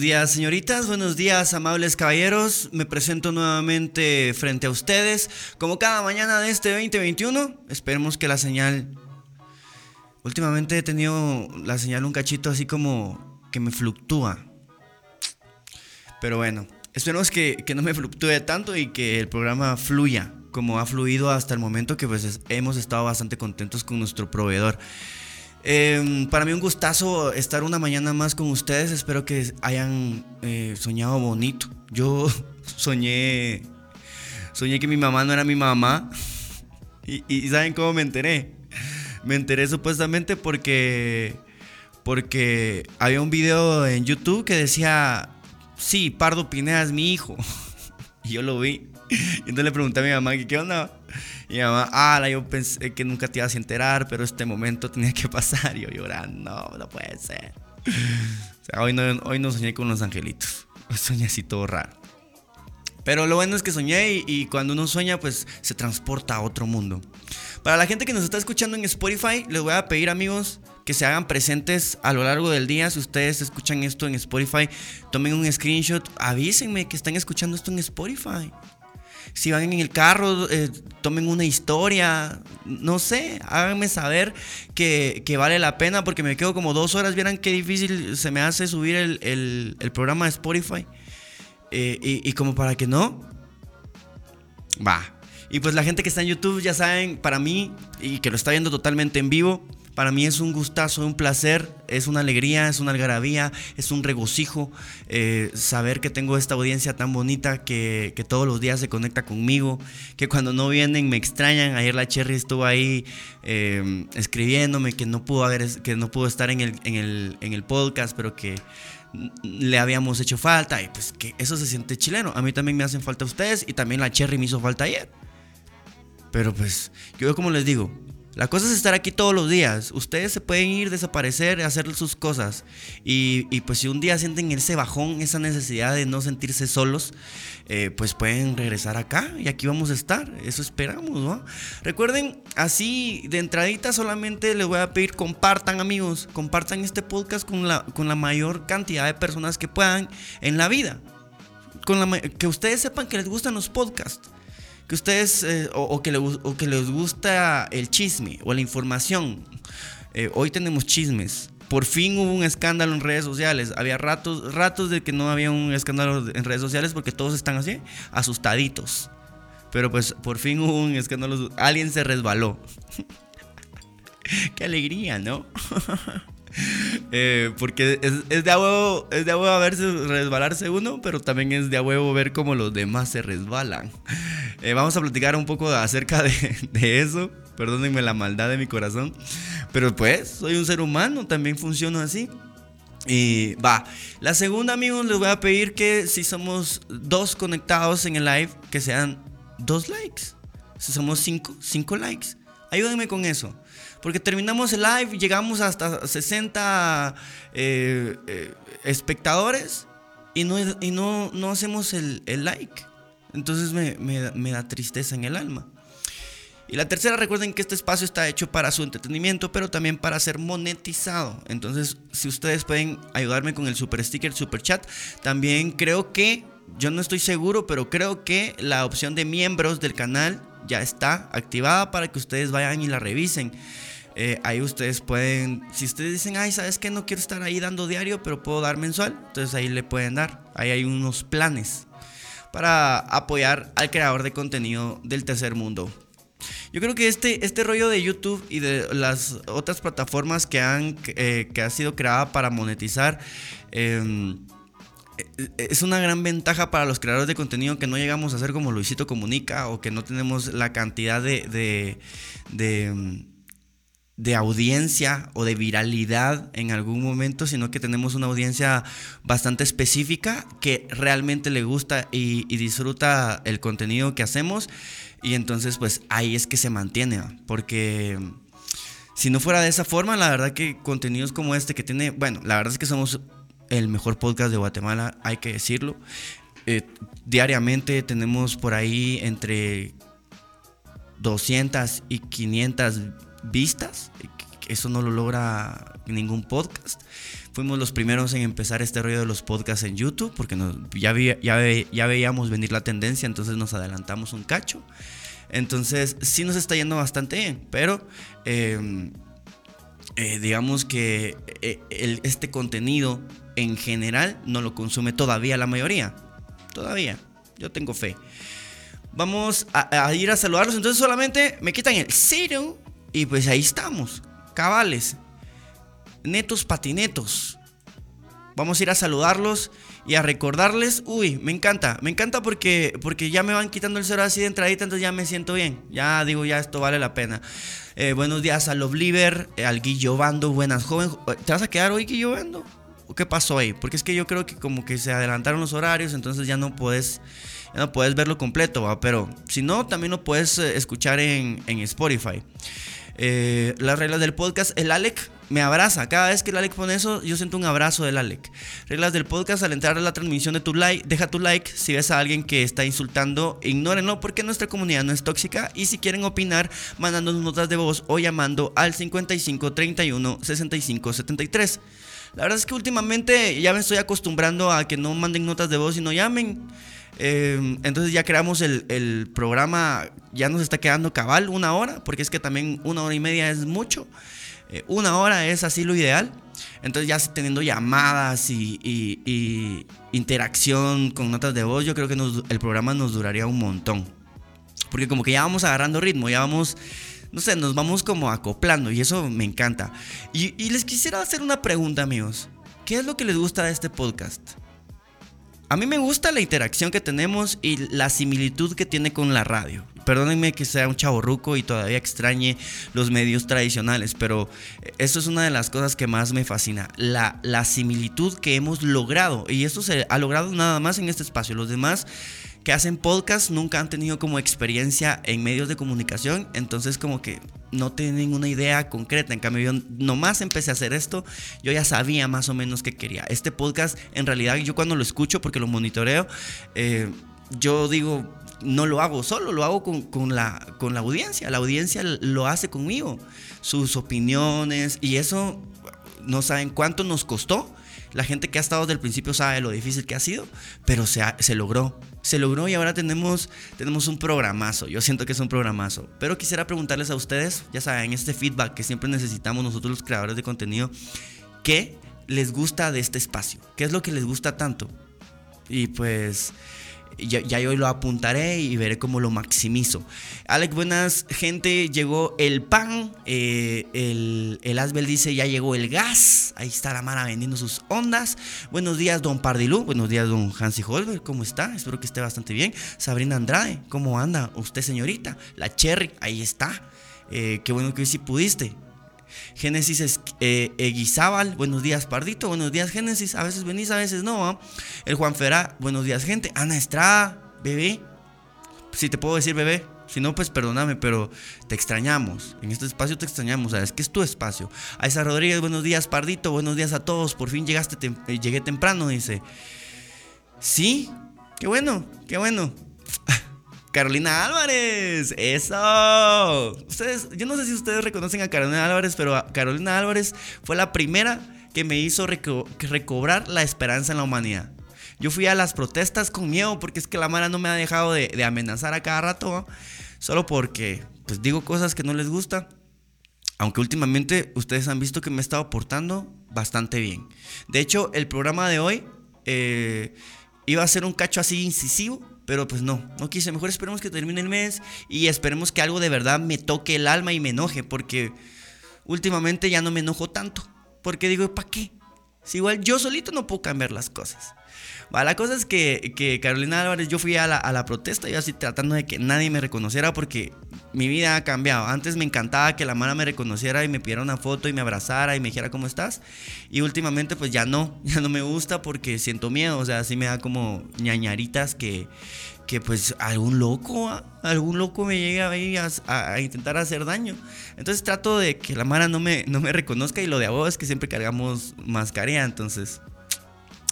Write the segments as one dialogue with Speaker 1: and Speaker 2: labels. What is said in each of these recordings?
Speaker 1: Buenos días, señoritas. Buenos días, amables caballeros. Me presento nuevamente frente a ustedes. Como cada mañana de este 2021, esperemos que la señal. Últimamente he tenido la señal un cachito así como que me fluctúa. Pero bueno, esperemos que, no me fluctúe tanto y que el programa fluya como ha fluido hasta el momento que pues hemos estado bastante contentos con nuestro proveedor. Em, para mí un gustazo estar una mañana más con ustedes. Espero que hayan eh, soñado bonito. Yo soñé, soñé que mi mamá no era mi mamá. Y, ¿saben cómo me enteré? Me enteré supuestamente porque, porque había un video en YouTube que decía, sí, Pardo Pineda es mi hijo. Y yo lo vi. Y entonces le pregunté a mi mamá, ¿qué onda? Y mi mamá, ah, yo pensé que nunca te ibas a enterar, pero este momento tenía que pasar. Y yo llorando, no, no puede ser. O sea, hoy no, hoy no soñé con los angelitos. Hoy soñé así todo raro. Pero lo bueno es que soñé y, y, cuando uno sueña, pues se transporta a otro mundo. Para la gente que nos está escuchando en Spotify, les voy a pedir, amigos, que se hagan presentes a lo largo del día. Si ustedes escuchan esto en Spotify, tomen un screenshot, avísenme que están escuchando esto en Spotify si van en el carro, eh, tomen una historia, no sé, háganme saber que, vale la pena porque me quedo como dos horas, vieran qué difícil se me hace subir el, programa de Spotify. Eh, y, y como para que no, va. Y pues la gente que está en YouTube ya saben, para mí, y que lo está viendo totalmente en vivo, para mí es un gustazo, un placer, es una alegría, es una algarabía, es un regocijo eh, saber que tengo esta audiencia tan bonita que, todos los días se conecta conmigo, que cuando no vienen me extrañan. Ayer la Cherry estuvo ahí eh, escribiéndome que no pudo que no pudo estar en el, en el, en el podcast, pero que le habíamos hecho falta y pues que eso se siente chileno. A mí también me hacen falta ustedes y también la Cherry me hizo falta ayer. Pero pues yo como les digo, la cosa es estar aquí todos los días. Ustedes se pueden ir, desaparecer, hacer sus cosas. Y, pues si un día sienten ese bajón, esa necesidad de no sentirse solos, eh, pues pueden regresar acá y aquí vamos a estar. Eso esperamos, ¿no? Recuerden, así de entradita solamente les voy a pedir compartan amigos, compartan este podcast con la, con la mayor cantidad de personas que puedan en la vida. Que ustedes sepan que les gustan los podcasts que ustedes eh, o, que que les gusta el chisme o la información. Eh, hoy tenemos chismes. Por fin hubo un escándalo en redes sociales. Había ratos, ratos de que no había un escándalo en redes sociales porque todos están así, asustaditos. Pero pues por fin hubo un escándalo. Alguien se resbaló. Qué alegría, ¿no? Eh, porque es, de a huevo, es de a verse resbalarse uno, pero también es de a huevo ver cómo los demás se resbalan. Eh, vamos a platicar un poco acerca de, eso. Perdónenme la maldad de mi corazón. Pero pues, soy un ser humano, también funciono así. Y va. La segunda, amigos, les voy a pedir que si somos dos conectados en el live, que sean dos likes. Si somos cinco, cinco likes. Ayúdenme con eso. Porque terminamos el live, llegamos hasta 60 eh, eh, espectadores y no, y no, no hacemos el, like. Entonces me, da tristeza en el alma. Y la tercera, recuerden que este espacio está hecho para su entretenimiento, pero también para ser monetizado. Entonces, si ustedes pueden ayudarme con el super sticker, super chat, también creo que, yo no estoy seguro, pero creo que la opción de miembros del canal ya está activada para que ustedes vayan y la revisen. Eh, ahí ustedes pueden, si ustedes dicen, ay, ¿sabes qué? No quiero estar ahí dando diario, pero puedo dar mensual. Entonces ahí le pueden dar. Ahí hay unos planes para apoyar al creador de contenido del tercer mundo. Yo creo que este, este rollo de YouTube y de las otras plataformas que han eh, que ha sido creada para monetizar em, es una gran ventaja para los creadores de contenido que no llegamos a ser como Luisito Comunica o que no tenemos la cantidad de, de de audiencia o de viralidad en algún momento, sino que tenemos una audiencia bastante específica que realmente le gusta y, disfruta el contenido que hacemos. Y entonces pues ahí es que se mantiene, porque si no fuera de esa forma, la verdad que contenidos como este que tiene, bueno, la verdad es que somos el mejor podcast de Guatemala, hay que decirlo. Eh, diariamente tenemos por ahí entre 200 y 500 vistas. Eso no lo logra ningún podcast. Fuimos los primeros en empezar este rollo de los podcasts en YouTube, porque ya, ya, veíamos venir la tendencia, entonces nos adelantamos un cacho. Entonces sí nos está yendo bastante bien, pero em, eh, digamos que eh, este contenido en general no lo consume todavía la mayoría. Todavía, yo tengo fe. Vamos a, ir a saludarlos, entonces solamente me quitan el cero y pues ahí estamos, cabales, netos patinetos. Vamos a ir a saludarlos y a recordarles. Uy, me encanta, me encanta porque, porque ya me van quitando el cero así de entradita, entonces ya me siento bien. Ya digo, ya esto vale la pena. Eh, buenos días a Loveliver, eh, al Guillo Bando, buenas joven. ¿Te vas a quedar hoy, Guillo Bando? ¿Qué pasó ahí? Porque es que yo creo que como que se adelantaron los horarios, entonces ya no puedes, ya no puedes verlo completo, pero si no, también lo puedes eh, escuchar en, en Spotify. Eh, las reglas del podcast. El Alec me abraza. Cada vez que el Alec pone eso, yo siento un abrazo del Alec. Reglas del podcast. Al entrar a la transmisión de tu like, deja tu like. Si ves a alguien que está insultando, ignórenlo porque nuestra comunidad no es tóxica. Y si quieren opinar, mandándonos notas de voz o llamando al 55 31 65 73. La verdad es que últimamente ya me estoy acostumbrando a que no manden notas de voz y no llamen. Em, entonces ya creamos el, programa, ya nos está quedando cabal una hora, porque es que también una hora y media es mucho. Eh, una hora es así lo ideal. Entonces ya teniendo llamadas y, interacción con notas de voz, yo creo que el programa nos duraría un montón. Porque como que ya vamos agarrando ritmo, ya vamos, no sé, nos vamos como acoplando y eso me encanta. Y, les quisiera hacer una pregunta, amigos. ¿Qué es lo que les gusta de este podcast? A mí me gusta la interacción que tenemos y la similitud que tiene con la radio. Perdónenme que sea un chaborruco y todavía extrañe los medios tradicionales, pero eso es una de las cosas que más me fascina. La, la similitud que hemos logrado. Y esto se ha logrado nada más en este espacio. Los demás que hacen podcast nunca han tenido como experiencia en medios de comunicación, entonces como que no tienen una idea concreta. En cambio, yo nomás empecé a hacer esto, yo ya sabía más o menos qué quería. Este podcast, en realidad, yo cuando lo escucho, porque lo monitoreo, eh, yo digo, no lo hago solo, lo hago con, la, con la audiencia. La audiencia lo hace conmigo, sus opiniones, y eso no saben cuánto nos costó. La gente que ha estado desde el principio sabe lo difícil que ha sido, pero se, se logró se logró y ahora tenemos, tenemos un programazo. Yo siento que es un programazo. Pero quisiera preguntarles a ustedes, ya saben, este feedback que siempre necesitamos nosotros los creadores de contenido, ¿qué les gusta de este espacio? ¿Qué es lo que les gusta tanto? Y pues ya, yo lo apuntaré y veré cómo lo maximizo. Alex, buenas gente, llegó el pan, eh, el, el Asbel dice ya llegó el gas, ahí está la Mara vendiendo sus ondas. Buenos días don Pardilú, buenos días don Hansi Holber, ¿cómo está? Espero que esté bastante bien. Sabrina Andrade, ¿cómo anda usted señorita? La Cherry, ahí está. Eh, qué bueno que hoy sí pudiste. Génesis es, eh, Eguizábal, buenos días Pardito, buenos días Génesis, a veces venís, a veces no. El Juan Ferá, buenos días gente. Ana Estrada, bebé, si te puedo decir bebé, si no, pues perdóname, pero te extrañamos. En este espacio te extrañamos, ¿sabes? Que es tu espacio. Aisa Rodríguez, buenos días, Pardito. Buenos días a todos. Por fin llegaste, eh, llegué temprano, dice. Sí, qué bueno, qué bueno. Carolina Álvarez, eso. Ustedes, yo no sé si ustedes reconocen a Carolina Álvarez, pero Carolina Álvarez fue la primera que me hizo recobrar la esperanza en la humanidad. Yo fui a las protestas con miedo porque es que la Mara no me ha dejado de, amenazar a cada rato, solo porque pues digo cosas que no les gusta. Aunque últimamente ustedes han visto que me he estado portando bastante bien. De hecho, el programa de hoy eh, iba a ser un cacho así incisivo, pero pues no, no quise. Mejor esperemos que termine el mes y esperemos que algo de verdad me toque el alma y me enoje, porque últimamente ya no me enojo tanto. Porque digo, ¿para qué? Si igual yo solito no puedo cambiar las cosas la cosa es que, Carolina Álvarez, yo fui a la, protesta, yo así tratando de que nadie me reconociera porque mi vida ha cambiado. Antes me encantaba que la mano me reconociera y me pidiera una foto y me abrazara y me dijera cómo estás. Y últimamente pues ya no, ya no me gusta porque siento miedo, o sea, así me da como ñañaritas que, que pues algún loco, algún loco me llegue a, a, a, intentar hacer daño. Entonces trato de que la Mara no me, no me reconozca y lo de a es que siempre cargamos mascarilla, entonces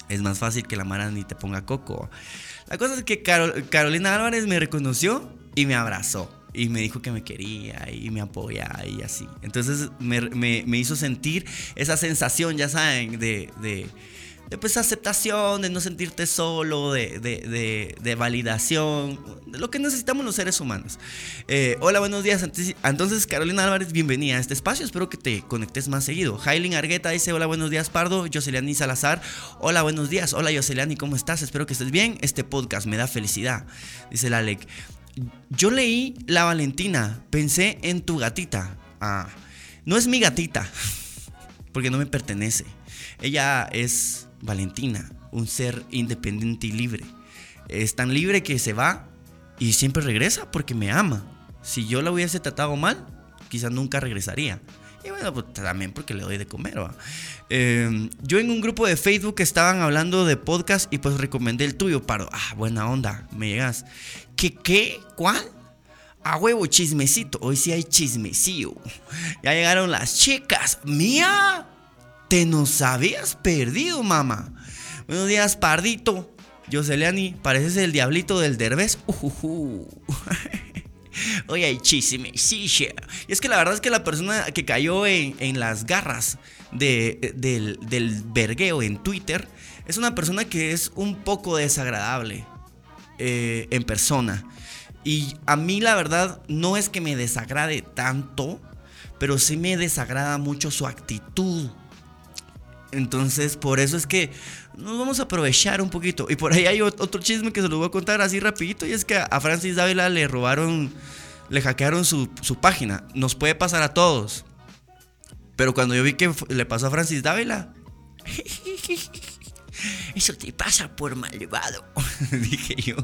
Speaker 1: es más fácil que la Mara ni te ponga coco. La cosa es que Carolina Álvarez me reconoció y me abrazó. y me dijo que me quería y me apoyaba y así. Entonces me, hizo sentir esa sensación, ya saben, de, de pues, aceptación, de no sentirte solo, de, de, validación, de lo que necesitamos los seres humanos. Eh, hola, buenos días. Entonces, Carolina Álvarez, bienvenida a este espacio. Espero que te conectes más seguido. Jailin Argueta dice: Hola, buenos días, Pardo. Yoseliani Salazar. Hola, buenos días. Hola, Yoseliani, ¿cómo estás? Espero que estés bien. Este podcast me da felicidad. Dice el Alec. Yo leí La Valentina, pensé en tu gatita. Ah, no es mi gatita, porque no me pertenece. Ella es Valentina, un ser independiente y libre. Es tan libre que se va y siempre regresa porque me ama. Si yo la hubiese tratado mal, quizás nunca regresaría. Y bueno, pues también porque le doy de comer. Em, yo en un grupo de Facebook estaban hablando de podcast y pues recomendé el tuyo, Paro. Ah, buena onda, me llegas. ¿Qué qué? ¿Cuál? A huevo, chismecito. Hoy sí hay chismecillo. Ya llegaron las chicas. Mía, te nos habías perdido, mamá. Buenos días, Pardito. Yoseliani, pareces el diablito del derbez. Hoy hay chismecillo. Y es que la verdad es que la persona que cayó en, las garras del, del vergueo en Twitter es una persona que es un poco desagradable. Eh, en persona. Y a mí la verdad no es que me desagrade tanto, pero sí me desagrada mucho su actitud. Entonces, por eso es que nos vamos a aprovechar un poquito. Y por ahí hay otro chisme que se lo voy a contar así rapidito. Y es que a Francis Dávila le robaron, le hackearon su, su página. Nos puede pasar a todos. Pero cuando yo vi que le pasó a Francis Dávila... Eso te pasa por malvado, dije yo.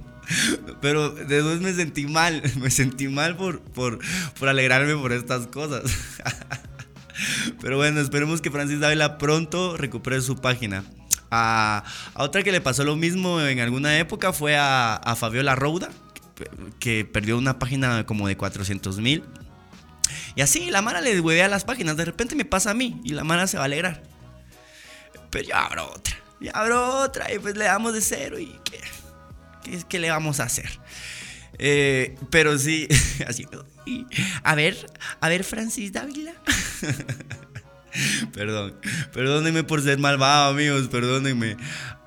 Speaker 1: Pero después me sentí mal, me sentí mal por, por, por alegrarme por estas cosas. Pero bueno, esperemos que Francis Dávila pronto recupere su página. A, otra que le pasó lo mismo en alguna época fue a, Fabiola Rouda, que, perdió una página como de 400 mil. Y así la Mara le huevea las páginas. De repente me pasa a mí y la Mara se va a alegrar. Pero ya habrá otra y abro otra y pues le damos de cero y ¿qué, qué, le vamos a hacer? Eh, pero sí, así. A ver, a ver, Francis Dávila. Perdón, perdónenme por ser malvado, amigos, perdónenme.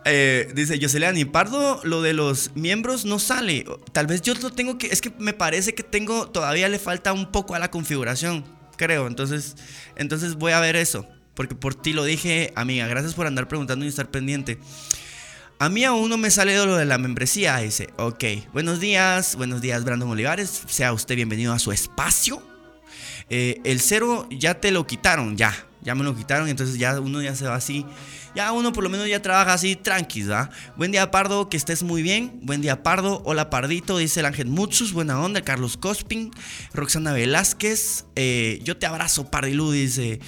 Speaker 1: Eh, dice Yoseliani, Pardo, lo de los miembros no sale. Tal vez yo lo tengo que. Es que me parece que tengo. Todavía le falta un poco a la configuración. Creo. Entonces. Entonces voy a ver eso porque por ti lo dije, amiga, gracias por andar preguntando y estar pendiente. A mí aún no me sale lo de la membresía. Dice, ok, buenos días, buenos días Brandon Olivares, sea usted bienvenido a su espacio. Eh, el cero ya te lo quitaron, ya, ya me lo quitaron, entonces ya uno ya se va así. Ya uno por lo menos ya trabaja así tranquilo, ¿ah? Buen día Pardo, que estés muy bien. Buen día Pardo, hola Pardito, dice el Ángel Mutsus, buena onda, Carlos Cospin, Roxana Velázquez, eh, yo te abrazo Pardilú, dice...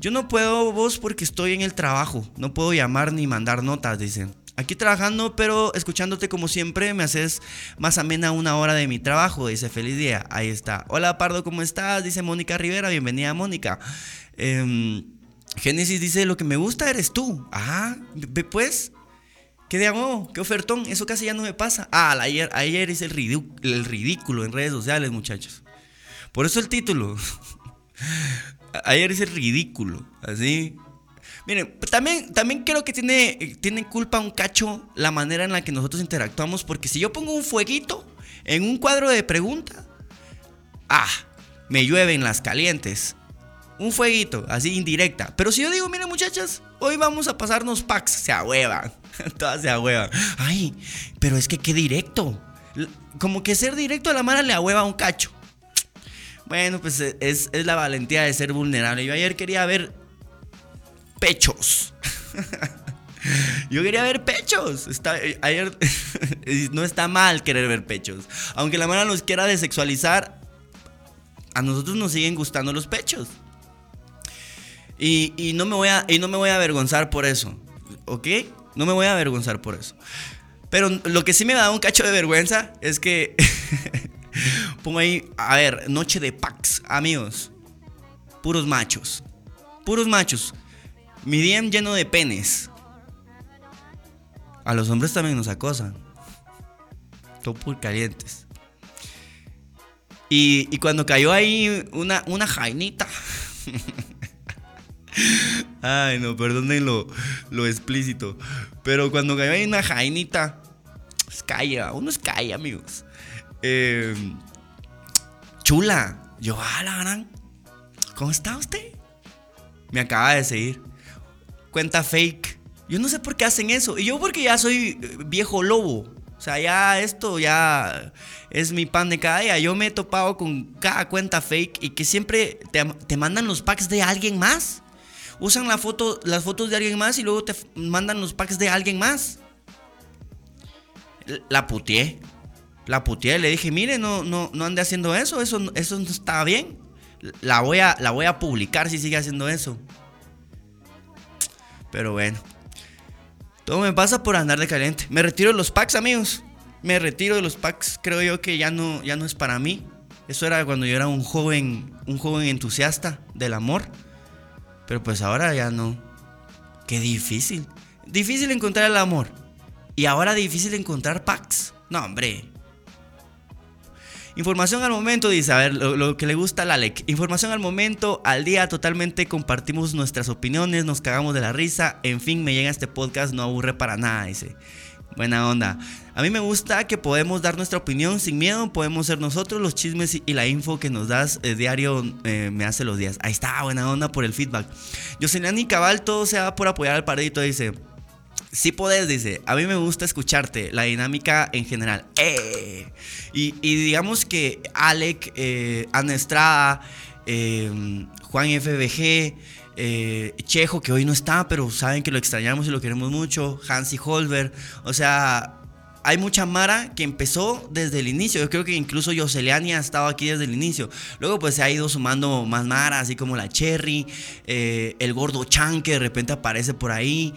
Speaker 1: Yo no puedo vos porque estoy en el trabajo, no puedo llamar ni mandar notas, dicen. Aquí trabajando, pero escuchándote como siempre, me haces más amena una hora de mi trabajo. Dice, feliz día. Ahí está. Hola Pardo, ¿cómo estás? Dice Mónica Rivera, bienvenida Mónica. Em, Génesis dice, lo que me gusta eres tú. Ve pues. ¿Qué de amor? ¿Qué ofertón? Eso casi ya no me pasa. Ah, ayer, ayer hice el, el ridículo en redes sociales, muchachos. Por eso el título. ayer es el ridículo, así. Miren, también, también creo que tiene, tiene culpa un cacho la manera en la que nosotros interactuamos, porque si yo pongo un fueguito en un cuadro de pregunta, ah, me llueven las calientes. Un fueguito, así indirecta. Pero si yo digo, miren muchachas, hoy vamos a pasarnos packs, se ahuevan. Todas se ahuevan. Ay, pero es que qué directo. Como que ser directo a la mara le ahueva un cacho. Bueno, pues eh, es, la valentía de ser vulnerable. Yo ayer quería ver pechos. Yo quería ver pechos. Está, eh, no está mal querer ver pechos. Aunque la mano nos quiera desexualizar, a nosotros nos siguen gustando los pechos. Y, no me voy a, y no me voy a avergonzar por eso. ¿Ok? No me voy a avergonzar por eso. Pero lo que sí me da un cacho de vergüenza es que Pongo ahí, a ver, noche de packs, amigos. Puros machos. Puros machos. Mi DM lleno de penes. A los hombres también nos acosan. Todo por calientes. Y, cuando cayó ahí una, una jainita. Ay, no, perdonen lo, lo, explícito. Pero cuando cayó ahí una jainita. Es calle, uno es calle, amigos. Eh, chula. Yo, ah, la gran. ¿Cómo está usted? Me acaba de seguir. Cuenta fake. Yo no sé por qué hacen eso. Y yo porque ya soy eh, viejo lobo. O sea, ya esto ya es mi pan de cada día. Yo me he topado con cada cuenta fake y que siempre te, mandan los packs de alguien más. Usan las fotos de alguien más y luego te mandan los packs de alguien más. La putié. La putié. Le dije, mire, no, no, no ande haciendo eso. Eso, eso no está bien. La voy, a, la voy a publicar si sigue haciendo eso. Pero bueno. Todo me pasa por andar de caliente. Me retiro de los packs, amigos. Me retiro de los packs. Creo yo que ya no, ya no es para mí. Eso era cuando yo era un joven, un joven entusiasta del amor. Pero pues ahora ya no. Qué difícil. Difícil encontrar el amor. Y ahora difícil encontrar packs. No, hombre. Información al momento, dice, a ver, lo, que le gusta a Alec. Información al momento, al día, totalmente compartimos nuestras opiniones, nos cagamos de la risa. En fin, me llega este podcast, no aburre para nada, dice. Buena onda. A mí me gusta que podemos dar nuestra opinión sin miedo, podemos ser nosotros los chismes y la info que nos das eh, diario eh, me hace los días. Ahí está, buena onda por el feedback. Jocelyn Cabal, todo se va por apoyar al paradito, dice. Sí podés, dice. A mí me gusta escucharte, la dinámica en general. Eh. Y, digamos que Alec, eh, Ana Estrada, eh, Juan FBG, eh, Chejo, que hoy no está, pero saben que lo extrañamos y lo queremos mucho, Hansi Holber, o sea, hay mucha Mara que empezó desde el inicio. Yo creo que incluso Yoseliani ha estado aquí desde el inicio. Luego pues se ha ido sumando más Mara, así como la Cherry, el gordo Chan que de repente aparece por ahí.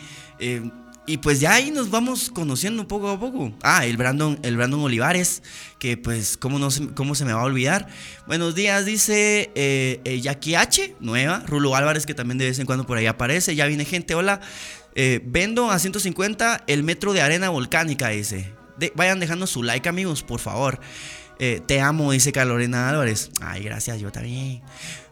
Speaker 1: Y pues ya ahí nos vamos conociendo poco a poco. Ah, el Brandon, el Brandon Olivares, que pues cómo, no se, cómo se me va a olvidar. Buenos días, dice eh, eh, Jackie H, nueva. Rulo Álvarez, que también de vez en cuando por ahí aparece. Ya viene gente, hola. Eh, vendo a 150 el metro de arena volcánica, dice. vayan dejando su like, amigos, por favor. te amo, dice Carolina Álvarez. Ay, gracias, yo también.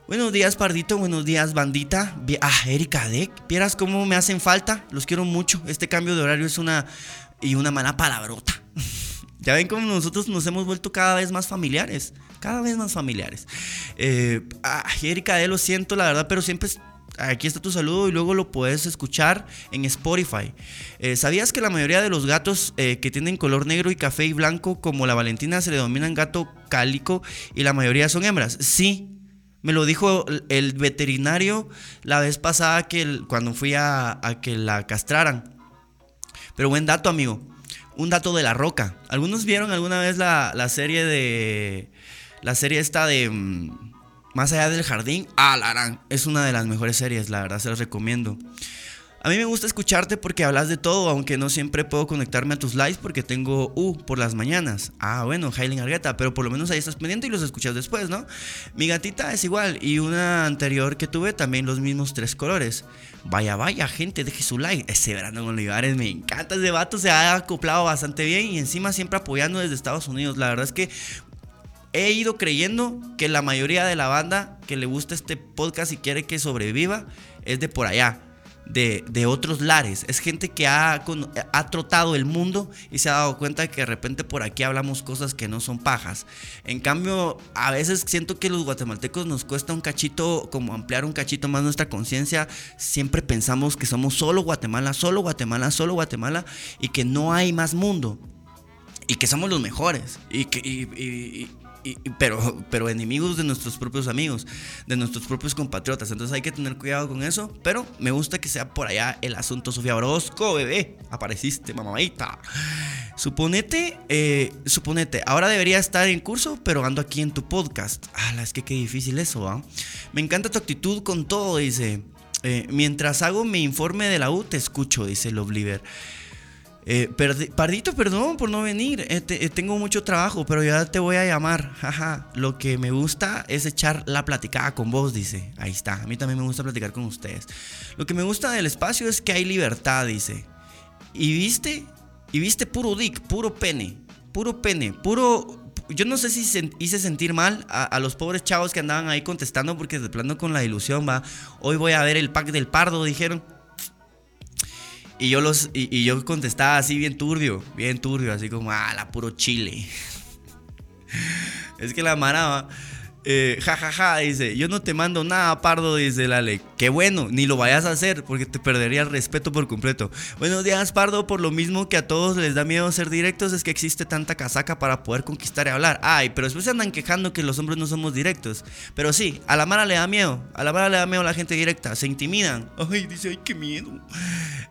Speaker 1: Buenos días, Pardito. Buenos días, bandita. Ah, Erika Deck. ¿Vieras cómo me hacen falta? Los quiero mucho. Este cambio de horario es una. y una mala palabrota. ya ven cómo nosotros nos hemos vuelto cada vez más familiares. Cada vez más familiares. Eh, ah, Erika Deck, lo siento, la verdad, pero siempre. Aquí está tu saludo y luego lo puedes escuchar en Spotify. Eh, ¿Sabías que la mayoría de los gatos eh, que tienen color negro y café y blanco, como la Valentina, se le denominan gato cálico y la mayoría son hembras? Sí, me lo dijo el veterinario la vez pasada que cuando fui a, que la castraran. Pero buen dato, amigo. Un dato de la roca. ¿Algunos vieron alguna vez la, serie de. La serie esta de. Mm, Más allá del jardín? Ah, la Es una de las mejores series, la verdad, se las recomiendo. A mí me gusta escucharte porque hablas de todo, aunque no siempre puedo conectarme a tus lives porque tengo U por las mañanas. Ah, bueno, Hailing Argueta, pero por lo menos ahí estás pendiente y los escuchas después, ¿no? Mi gatita es igual y una anterior que tuve también los mismos tres colores. Vaya, vaya, gente, deje su like. Ese Brandon Olivares, me encanta ese vato, se ha acoplado bastante bien y encima siempre apoyando desde Estados Unidos. La verdad es que he ido creyendo que la mayoría de la banda que le gusta este podcast y quiere que sobreviva es de por allá de, otros lares. Es gente que ha, ha trotado el mundo y se ha dado cuenta que de repente por aquí hablamos cosas que no son pajas. En cambio, a veces siento que los guatemaltecos nos cuesta un cachito, como ampliar un cachito más nuestra conciencia. Siempre pensamos que somos solo Guatemala, solo Guatemala, solo Guatemala y que no hay más mundo. Y que somos los mejores. Y que, pero, pero enemigos de nuestros propios amigos, de nuestros propios compatriotas. Entonces hay que tener cuidado con eso. Pero me gusta que sea por allá el asunto. Sofía Orozco, bebé, apareciste, mamadita. Suponete, eh, suponete, ahora debería estar en curso, pero ando aquí en tu podcast. Ah, es que qué difícil eso, ¿va? Me encanta tu actitud con todo, dice. Eh, mientras hago mi informe de la U, te escucho, dice Loveliver. Eh, Pardito, perdón por no venir. Eh, eh, tengo mucho trabajo, pero ya te voy a llamar. Lo que me gusta es echar la platicada con vos, dice. Ahí está. A mí también me gusta platicar con ustedes. Lo que me gusta del espacio es que hay libertad, dice. Y viste, y viste puro dick, puro pene, puro pene, puro yo no sé si hice sentir mal a, los pobres chavos que andaban ahí contestando porque de plano con la ilusión va, hoy voy a ver el pack del pardo, dijeron. Y yo los y, yo contestaba así bien turbio, bien turbio, así como, ah, la puro chile. es que la maraba eh, ja, ja, ja, dice, yo no te mando nada, Pardo, dice Lale. Qué bueno, ni lo vayas a hacer porque te perdería el respeto por completo. Buenos días, Pardo, por lo mismo que a todos les da miedo ser directos, es que existe tanta casaca para poder conquistar y hablar. Ay, pero después se andan quejando que los hombres no somos directos. Pero sí, a la Mara le da miedo, a la Mara le da miedo a la gente directa, se intimidan. Ay, dice, ay, qué miedo.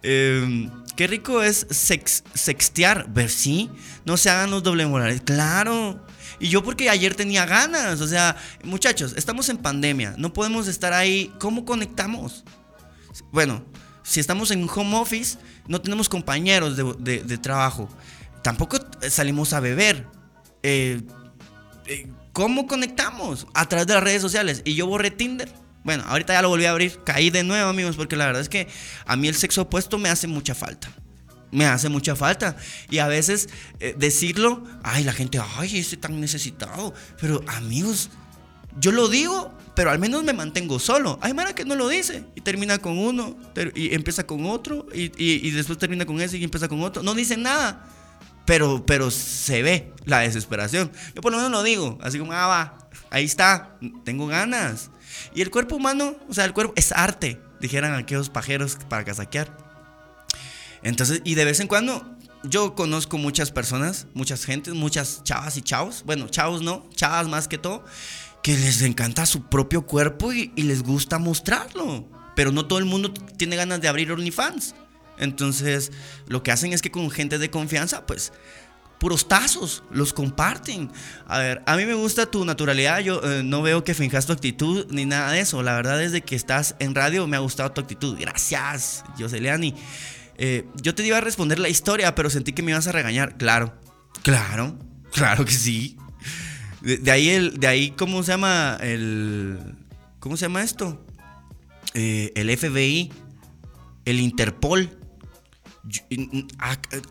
Speaker 1: Em, qué rico es sextear, ver, sí, no se hagan los doble morales. Claro. Y yo porque ayer tenía ganas, o sea, muchachos, estamos en pandemia, no podemos estar ahí, ¿cómo conectamos? Bueno, si estamos en un home office, no tenemos compañeros de, trabajo, tampoco salimos a beber. Eh, eh, ¿Cómo conectamos? A través de las redes sociales. Y yo borré Tinder. Bueno, ahorita ya lo volví a abrir. Caí de nuevo, amigos, porque la verdad es que a mí el sexo opuesto me hace mucha falta me hace mucha falta. Y a veces eh, decirlo, ay, la gente, ay, ese tan necesitado. Pero amigos, yo lo digo, pero al menos me mantengo solo. Hay Mara que no lo dice y termina con uno y empieza con otro y, después termina con ese y empieza con otro. No dicen nada, pero, pero se ve la desesperación. Yo por lo menos lo digo, así como, ah, va, ahí está, tengo ganas. Y el cuerpo humano, o sea, el cuerpo es arte, dijeran aquellos pajeros para casaquear. Entonces, y de vez en cuando yo conozco muchas personas, muchas gentes, muchas chavas y chavos, bueno, chavos no, chavas más que todo, que les encanta su propio cuerpo y, les gusta mostrarlo. Pero no todo el mundo tiene ganas de abrir OnlyFans. Entonces, lo que hacen es que con gente de confianza, pues, puros tazos, los comparten. A ver, a mí me gusta tu naturalidad, yo eh, no veo que finjas tu actitud ni nada de eso. La verdad, desde que estás en radio me ha gustado tu actitud. Gracias, Joseliani. Eh, yo te iba a responder la historia, pero sentí que me ibas a regañar. Claro, claro, claro que sí. De, ahí, el, de ahí, ¿cómo se llama? El, ¿Cómo se llama esto? Eh, el FBI, el Interpol.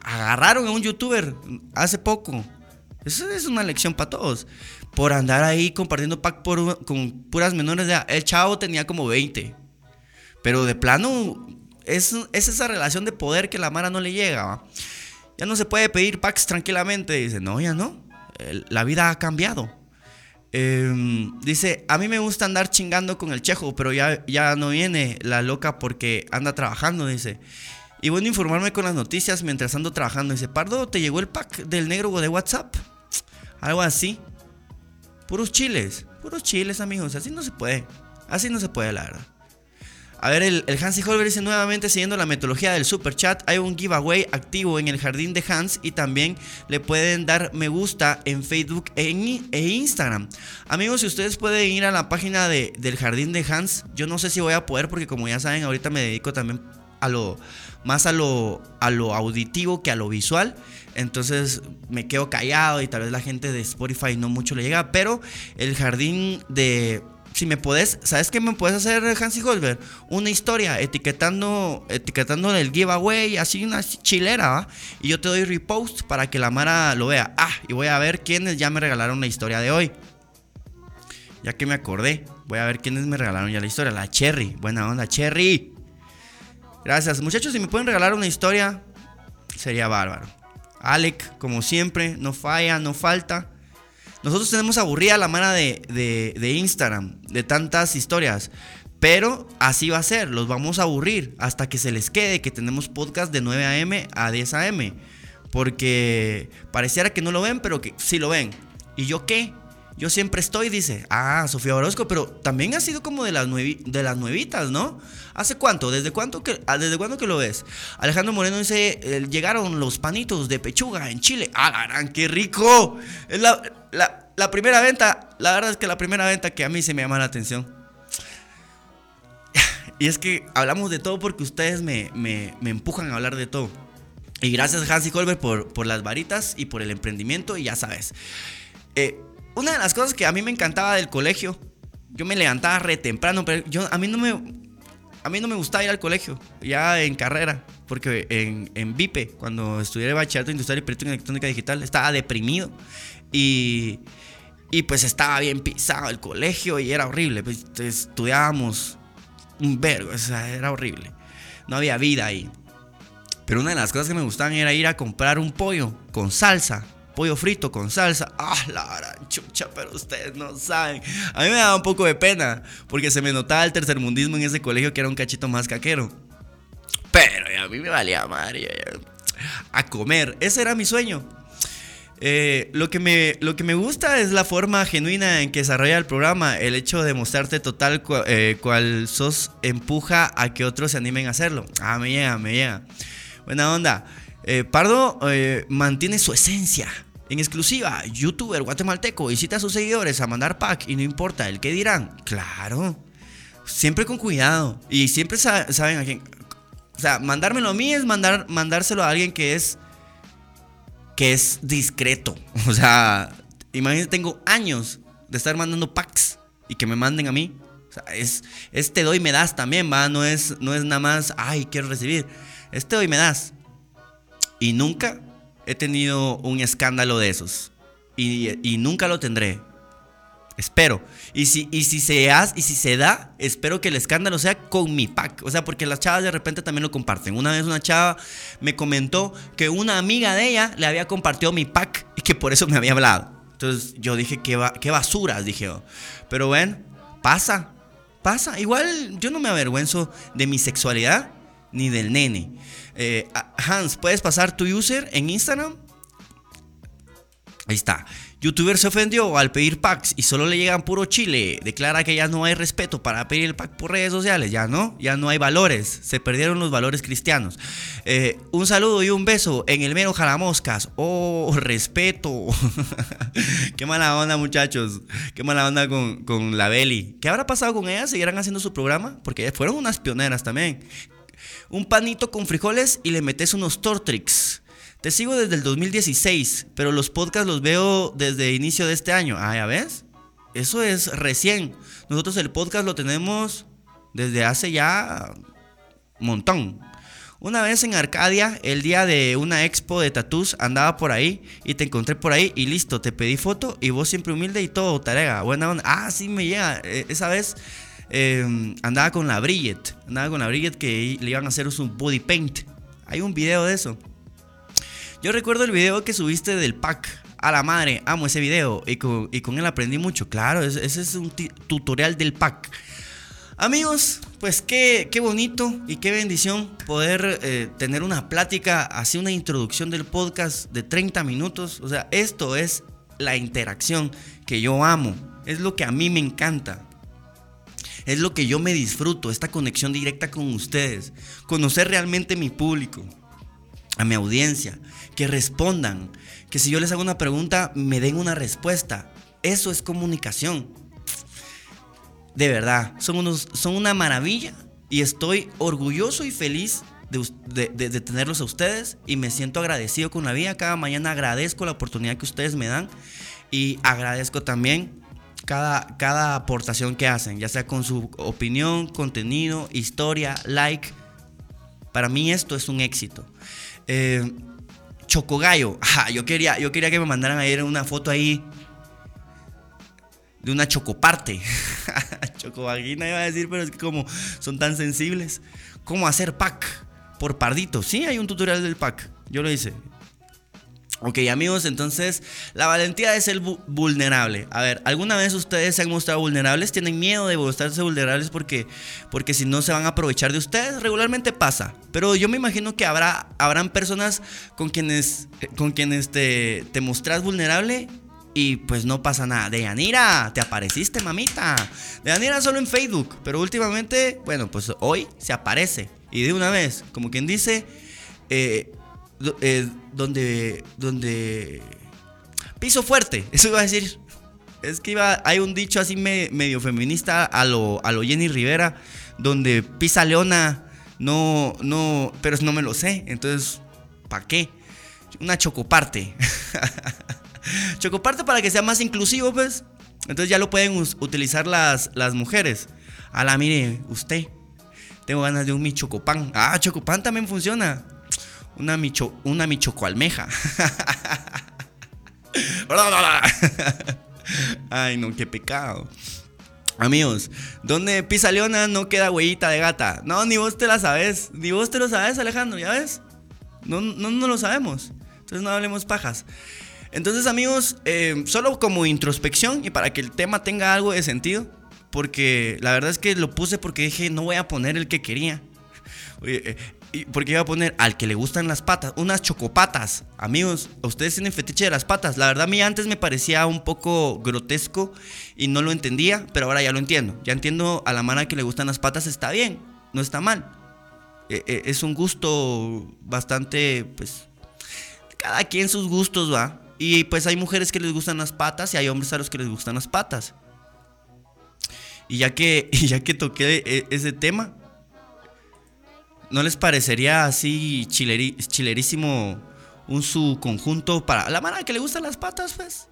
Speaker 1: Agarraron a un youtuber hace poco. Eso es una lección para todos. Por andar ahí compartiendo pack con puras menores de El chavo tenía como 20. Pero de plano es, esa relación de poder que la Mara no le llega. Ya no se puede pedir packs tranquilamente. Dice, no, ya no. La vida ha cambiado. Em, dice, a mí me gusta andar chingando con el chejo, pero ya, ya no viene la loca porque anda trabajando, dice. Y bueno, informarme con las noticias mientras ando trabajando. Dice, Pardo, ¿te llegó el pack del negro de WhatsApp? Algo así. Puros chiles, puros chiles, amigos. Así no se puede. Así no se puede, la verdad. A ver, el, el Hansi Holber dice nuevamente, siguiendo la metodología del super chat, hay un giveaway activo en el jardín de Hans y también le pueden dar me gusta en Facebook e, e, Instagram. Amigos, si ustedes pueden ir a la página de, del jardín de Hans, yo no sé si voy a poder porque como ya saben, ahorita me dedico también a lo más a lo, a lo auditivo que a lo visual. Entonces me quedo callado y tal vez la gente de Spotify no mucho le llega. Pero el jardín de, si me puedes, ¿sabes qué me puedes hacer, Hansi Holber? Una historia etiquetando, etiquetando el giveaway, así una chilera, ¿va? Y yo te doy repost para que la Mara lo vea. Ah, y voy a ver quiénes ya me regalaron la historia de hoy. Ya que me acordé, voy a ver quiénes me regalaron ya la historia. La Cherry, buena onda, Cherry. Gracias, muchachos, si me pueden regalar una historia, sería bárbaro. Alec, como siempre, no falla, no falta. Nosotros tenemos aburrida la mano de, Instagram, de tantas historias. Pero así va a ser, los vamos a aburrir hasta que se les quede que tenemos podcast de 9 a.m. a 10 a.m. Porque pareciera que no lo ven, pero que sí lo ven. ¿Y yo qué? Yo siempre estoy, dice. Ah, Sofía Orozco, pero también ha sido como de las, de las nuevitas, ¿no? ¿Hace cuánto? ¿Desde cuánto que, ah, ¿Desde cuándo que lo ves? Alejandro Moreno dice, eh, llegaron los panitos de pechuga en Chile. ¡Ah, qué rico! Es la, la, primera venta, la verdad es que la primera venta que a mí se me llama la atención. Y es que hablamos de todo porque ustedes me, me, me empujan a hablar de todo. Y gracias Hansi Colbert por, por las varitas y por el emprendimiento y ya sabes. Eh, una de las cosas que a mí me encantaba del colegio, yo me levantaba re temprano, pero yo, a mí no me, a mí no me gustaba ir al colegio, ya en carrera, porque en, en VIPE, cuando estudié bachillerato industrial y perito en electrónica digital, estaba deprimido. y, y pues estaba bien pisado el colegio y era horrible. Pues, estudiábamos un vergo, o sea, era horrible. No había vida ahí. Pero una de las cosas que me gustaban era ir a comprar un pollo con salsa. Pollo frito con salsa. Ah, la gran chucha, pero ustedes no saben. A mí me daba un poco de pena. Porque se me notaba el tercermundismo en ese colegio que era un cachito más caquero. Pero a mí me valía madre. A comer. Ese era mi sueño. Eh, lo, que me, lo que me gusta es la forma genuina en que desarrolla el programa. El hecho de mostrarte total eh, cual sos empuja a que otros se animen a hacerlo. Ah, me llega, me llega. Buena onda. Eh, Pardo eh, mantiene su esencia. En exclusiva, youtuber guatemalteco incita a sus seguidores a mandar pack y no importa el que dirán. Claro. Siempre con cuidado. Y siempre saben a quién. O sea, mandármelo a mí es mandar, mandárselo a alguien que es. que es discreto. O sea, imagínate, tengo años de estar mandando packs y que me manden a mí. O sea, es, es te doy me das también, va. No es, no es nada más, ay, quiero recibir este hoy me das. Y nunca he tenido un escándalo de esos. Y, nunca lo tendré. Espero. Y si, y, si se y si se da, espero que el escándalo sea con mi pack. O sea, porque las chavas de repente también lo comparten. Una vez una chava me comentó que una amiga de ella le había compartido mi pack y que por eso me había hablado. Entonces yo dije, qué, va, qué basuras, dije Pero ven, pasa, pasa. Igual yo no me avergüenzo de mi sexualidad ni del nene. Eh, Hans, ¿puedes pasar tu user en Instagram? Ahí está. Youtuber se ofendió al pedir packs y solo le llegan puro chile. Declara que ya no hay respeto para pedir el pack por redes sociales. Ya no, ya no hay valores. Se perdieron los valores cristianos. Eh, un saludo y un beso en el mero jalamoscas. Oh, respeto. Qué mala onda, muchachos. Qué mala onda con, con la Beli. ¿Qué habrá pasado con ellas? ¿Seguirán haciendo su programa? Porque fueron unas pioneras también un panito con frijoles y le metes unos Tortrix. Te sigo desde el 2016, pero los podcasts los veo desde inicio de este año. Ah, ¿ya ves? Eso es recién. Nosotros el podcast lo tenemos desde hace ya montón. Una vez en Arcadia, el día de una expo de tatús, andaba por ahí y te encontré por ahí y listo, te pedí foto y vos siempre humilde y todo, tarega, buena onda. Ah, sí me llega. E, esa vez Em, andaba con la Bridget. Andaba con la Bridget que le iban a hacer un body paint. Hay un video de eso. Yo recuerdo el video que subiste del pack. A la madre, amo ese video. Y con, él aprendí mucho. Claro, ese es un tutorial del pack. Amigos, pues qué, bonito y qué bendición poder eh, tener una plática, así una introducción del podcast de 30 minutos. O sea, esto es la interacción que yo amo. Es lo que a mí me encanta. Es lo que yo me disfruto, esta conexión directa con ustedes. Conocer realmente mi público, a mi audiencia, que respondan, que si yo les hago una pregunta, me den una respuesta. Eso es comunicación. De verdad, son, unos, son una maravilla y estoy orgulloso y feliz de, de, tenerlos a ustedes y me siento agradecido con la vida. Cada mañana agradezco la oportunidad que ustedes me dan y agradezco también cada, cada aportación que hacen, ya sea con su opinión, contenido, historia, like. Para mí esto es un éxito. Eh, Chocogallo. yo, quería, yo quería que me mandaran a ir una foto ahí de una chocoparte. Chocovagina iba a decir, pero es que como son tan sensibles. ¿Cómo hacer pack por pardito? Sí, hay un tutorial del pack. Yo lo hice. Ok, amigos, entonces la valentía es ser vulnerable. A ver, ¿alguna vez ustedes se han mostrado vulnerables? ¿Tienen miedo de mostrarse vulnerables porque, porque si no se van a aprovechar de ustedes? Regularmente pasa. Pero yo me imagino que habrá, habrán personas con quienes, con quienes te, te vulnerable y pues no pasa nada. De Yanira, te apareciste, mamita. De Yanira solo en Facebook, pero últimamente, bueno, pues hoy se aparece. Y de una vez, como quien dice, eh, eh, donde, donde... Piso fuerte, eso iba a decir. Es que iba, hay un dicho así medio feminista a lo, a lo Jenny Rivera, donde pisa leona, no, no, pero no me lo sé, entonces, ¿para qué? Una chocoparte. chocoparte para que sea más inclusivo, pues. Entonces ya lo pueden utilizar las, las mujeres. A la mire, usted. Tengo ganas de un mi chocopán. Ah, chocopán también funciona. Una, micho, una. Ay, no, qué pecado. Amigos, donde pisa leona no queda huellita de gata. No, ni vos te la sabes. Ni vos te lo sabes, Alejandro, ¿ya ves? No, no, no lo sabemos. Entonces no hablemos pajas. Entonces, amigos, eh, solo como introspección y para que el tema tenga algo de sentido. Porque la verdad es que lo puse porque dije, no voy a poner el que quería. Oye, porque iba a poner al que le gustan las patas, unas chocopatas. Amigos, ustedes tienen fetiche de las patas. La verdad, a mí antes me parecía un poco grotesco y no lo entendía, pero ahora ya lo entiendo. Ya entiendo a la mano que le gustan las patas, está bien, no está mal. Eh, eh, es un gusto bastante, pues, cada quien sus gustos, va. Y pues hay mujeres que les gustan las patas y hay hombres a los que les gustan las patas. Y ya que, ya que toqué ese tema, ¿No les parecería así chilerísimo un su conjunto para la mano que le gustan las patas, pues?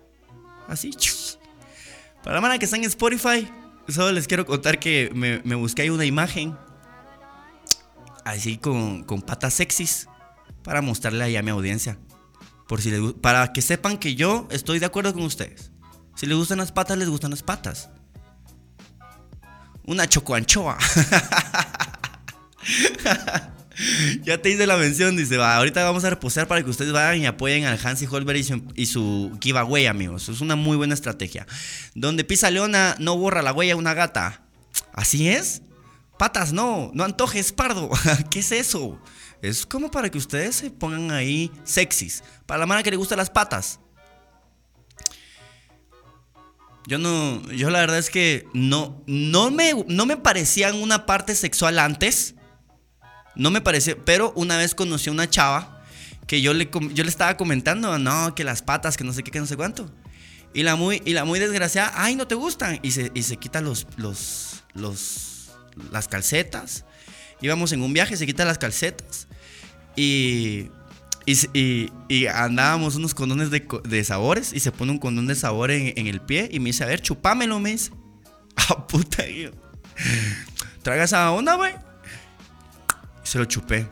Speaker 1: Así. Para la mano que está en Spotify, solo les quiero contar que me, busqué ahí una imagen así con, patas sexys para mostrarle ahí a mi audiencia. Por si para que sepan que yo estoy de acuerdo con ustedes. Si les gustan las patas, les gustan las patas. Una chocoanchoa. ya te hice la mención, dice, ahorita vamos a reposar para que ustedes vayan y apoyen al Hansi Holberg y su, giveaway, amigos. Es una muy buena estrategia. Donde pisa leona, no borra la huella una gata. ¿Así es? Patas no, no antojes, pardo. ¿Qué es eso? Es como para que ustedes se pongan ahí sexys. Para la mano que le gustan las patas. Yo no, yo la verdad es que no, no me, no me parecían una parte sexual antes. No me parece, pero una vez conocí a una chava que yo le, yo le estaba comentando, no, que las patas, que no sé qué, que no sé cuánto. Y la muy, y la muy desgraciada, ay, no te gustan. Y se, y se quita los, los, los, las calcetas. Íbamos en un viaje, se quita las calcetas. Y, y, y, andábamos unos condones de, sabores. Y se pone un condón de sabor en, en, el pie. Y me dice, a ver, chupámelo, me dice. Ah, puta, yo. Traga esa onda, güey se lo chupé.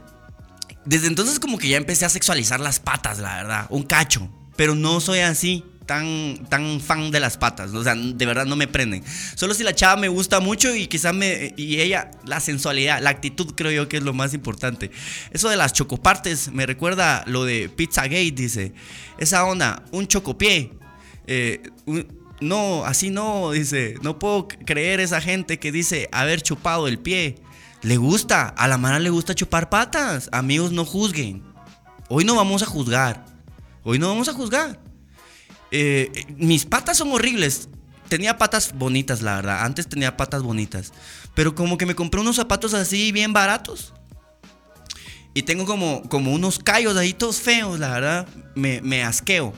Speaker 1: Desde entonces como que ya empecé a sexualizar las patas, la verdad. Un cacho. Pero no soy así. Tan, tan fan de las patas. O sea, de verdad no me prenden. Solo si la chava me gusta mucho y quizá me. Y ella, la sensualidad, la actitud, creo yo que es lo más importante. Eso de las chocopartes me recuerda lo de Pizzagate, dice. Esa onda, un chocopié. Eh, no, así no, dice. No puedo creer esa gente que dice haber chupado el pie. Le gusta, a la mano le gusta chupar patas. Amigos, no juzguen. Hoy no vamos a juzgar. Hoy no vamos a juzgar. Eh, mis patas son horribles. Tenía patas bonitas, la verdad. Antes tenía patas bonitas. Pero como que me compré unos zapatos así bien baratos. Y tengo como, como unos callos ahí todos feos, la verdad. Me, me asqueo.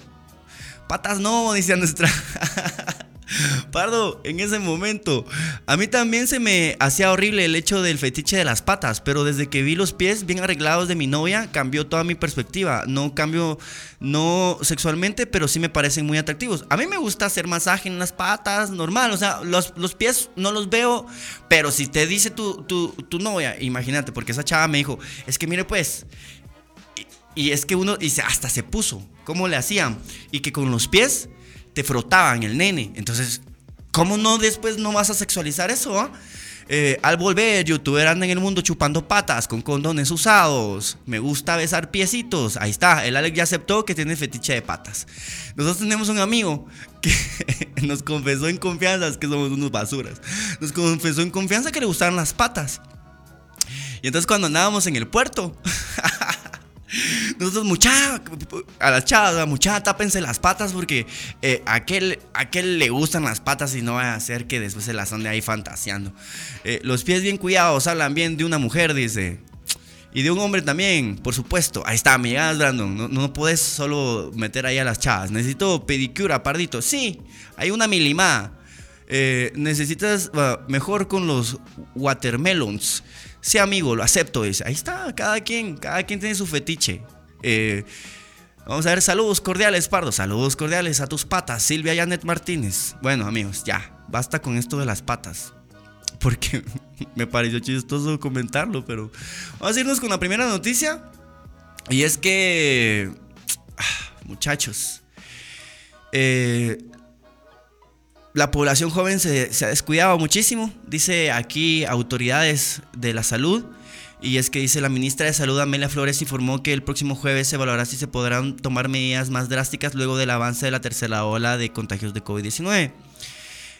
Speaker 1: Patas no, dice nuestra. Pardo, en ese momento, a mí también se me hacía horrible el hecho del fetiche de las patas, pero desde que vi los pies bien arreglados de mi novia, cambió toda mi perspectiva. No cambio, no sexualmente, pero sí me parecen muy atractivos. A mí me gusta hacer masaje en las patas, normal, o sea, los, pies no los veo, pero si te dice tu, tu, novia, imagínate, porque esa chava me dijo, es que mire pues, y, es que uno dice, hasta se puso, ¿cómo le hacían? Y que con los pies te frotaban el nene. Entonces, ¿cómo no después no vas a sexualizar eso? Ah? Eh, al volver, youtuber anda en el mundo chupando patas con condones usados. Me gusta besar piecitos. Ahí está, el Alex ya aceptó que tiene fetiche de patas. Nosotros tenemos un amigo que nos confesó en confianza, que somos unos basuras. Nos confesó en confianza que le gustaban las patas. Y entonces cuando andábamos en el puerto, Nosotros, mucha, a las chavas, mucha, tápense las patas porque eh, a, aquel, aquel le gustan las patas y no va a hacer que después se las ande ahí fantaseando. Eh, los pies bien cuidados hablan bien de una mujer, dice. Y de un hombre también, por supuesto. Ahí está, me Brandon. No, no puedes solo meter ahí a las chavas. Necesito pedicura, pardito. Sí, hay una milimada. Eh, necesitas mejor con los watermelons. Sí, amigo, lo acepto. Dice. Ahí está, cada quien, cada quien tiene su fetiche. Eh, vamos a ver, saludos cordiales, Pardo. Saludos cordiales a tus patas, Silvia Janet Martínez. Bueno, amigos, ya, basta con esto de las patas. Porque me pareció chistoso comentarlo, pero vamos a irnos con la primera noticia. Y es que, ah, muchachos, Eh, la población joven se, ha descuidado muchísimo, dice aquí autoridades de la salud. Y es que dice la ministra de Salud Amelia Flores informó que el próximo jueves se evaluará si se podrán tomar medidas más drásticas luego del avance de la tercera ola de contagios de COVID-19.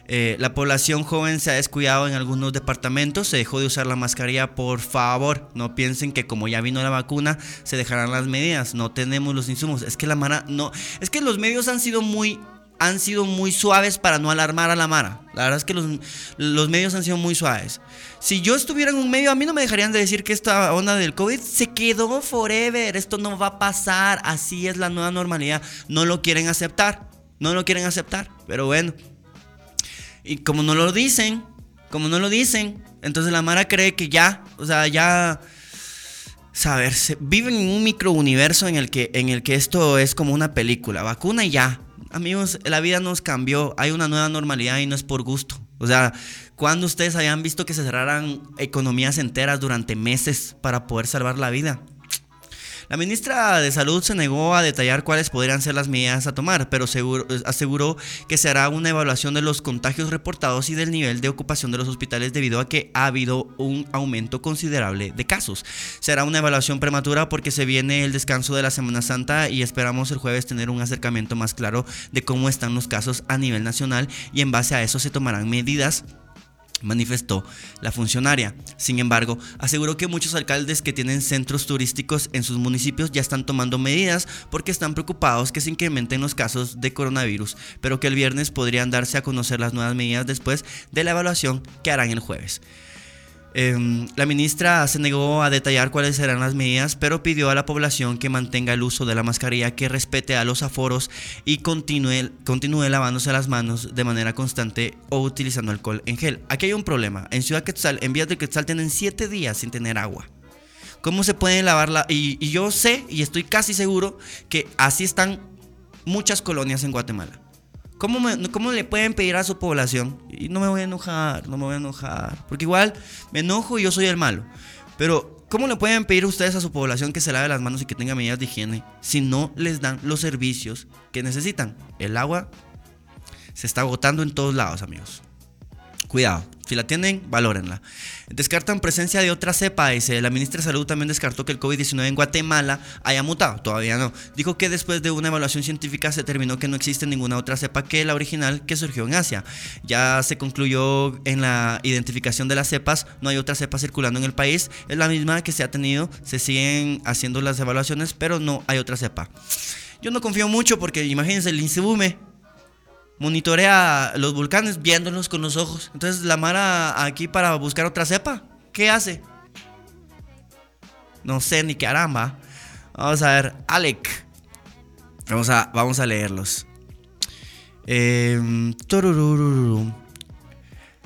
Speaker 1: Eh, la población joven se ha descuidado en algunos departamentos, se dejó de usar la mascarilla, por favor, no piensen que como ya vino la vacuna se dejarán las medidas, no tenemos los insumos, es que la Mara no, es que los medios han sido muy han sido muy suaves para no alarmar a la Mara. La verdad es que los, medios han sido muy suaves. Si yo estuviera en un medio, a mí no me dejarían de decir que esta onda del COVID se quedó forever. Esto no va a pasar. Así es la nueva normalidad. No lo quieren aceptar. No lo quieren aceptar. Pero bueno. Y como no lo dicen, como no lo dicen, entonces la Mara cree que ya, o sea, ya saber, viven en un microuniverso en el que en el que esto es como una película, vacuna y ya. Amigos, la vida nos cambió, hay una nueva normalidad y no es por gusto. O sea, cuando ustedes habían visto que se cerraran economías enteras durante meses para poder salvar la vida? La ministra de Salud se negó a detallar cuáles podrían ser las medidas a tomar, pero aseguró que se hará una evaluación de los contagios reportados y del nivel de ocupación de los hospitales debido a que ha habido un aumento considerable de casos. Será una evaluación prematura porque se viene el descanso de la Semana Santa y esperamos el jueves tener un acercamiento más claro de cómo están los casos a nivel nacional y en base a eso se tomarán medidas manifestó la funcionaria. Sin embargo, aseguró que muchos alcaldes que tienen centros turísticos en sus municipios ya están tomando medidas porque están preocupados que se incrementen los casos de coronavirus, pero que el viernes podrían darse a conocer las nuevas medidas después de la evaluación que harán el jueves. Em, la ministra se negó a detallar cuáles serán las medidas, pero pidió a la población que mantenga el uso de la mascarilla, que respete a los aforos y continúe, continúe lavándose las manos de manera constante o utilizando alcohol en gel. Aquí hay un problema. En Ciudad Quetzal, en Vías de Quetzal, tienen 7 días sin tener agua. ¿Cómo se pueden lavarla? Y yo sé y estoy casi seguro que así están muchas colonias en Guatemala. ¿Cómo, le pueden pedir a su población? Y no me voy a enojar, no me voy a enojar. Porque igual me enojo y yo soy el malo. Pero, ¿cómo le pueden pedir ustedes a su población que se lave las manos y que tenga medidas de higiene si no les dan los servicios que necesitan? El agua se está agotando en todos lados, amigos. Cuidado. Si la tienen, valórenla. Descartan presencia de otra cepa, dice. La ministra de Salud también descartó que el COVID-19 en Guatemala haya mutado. Todavía no. Dijo que después de una evaluación científica se determinó que no existe ninguna otra cepa que la original que surgió en Asia. Ya se concluyó en la identificación de las cepas. No hay otra cepa circulando en el país. Es la misma que se ha tenido. Se siguen haciendo las evaluaciones, pero no hay otra cepa. Yo no confío mucho porque imagínense el INSEBUME monitorea los volcanes viéndolos con los ojos. Entonces la Mara aquí para buscar otra cepa, ¿qué hace? No sé ni caramba. Vamos a ver, Alec. Vamos a, vamos a leerlos. Eh,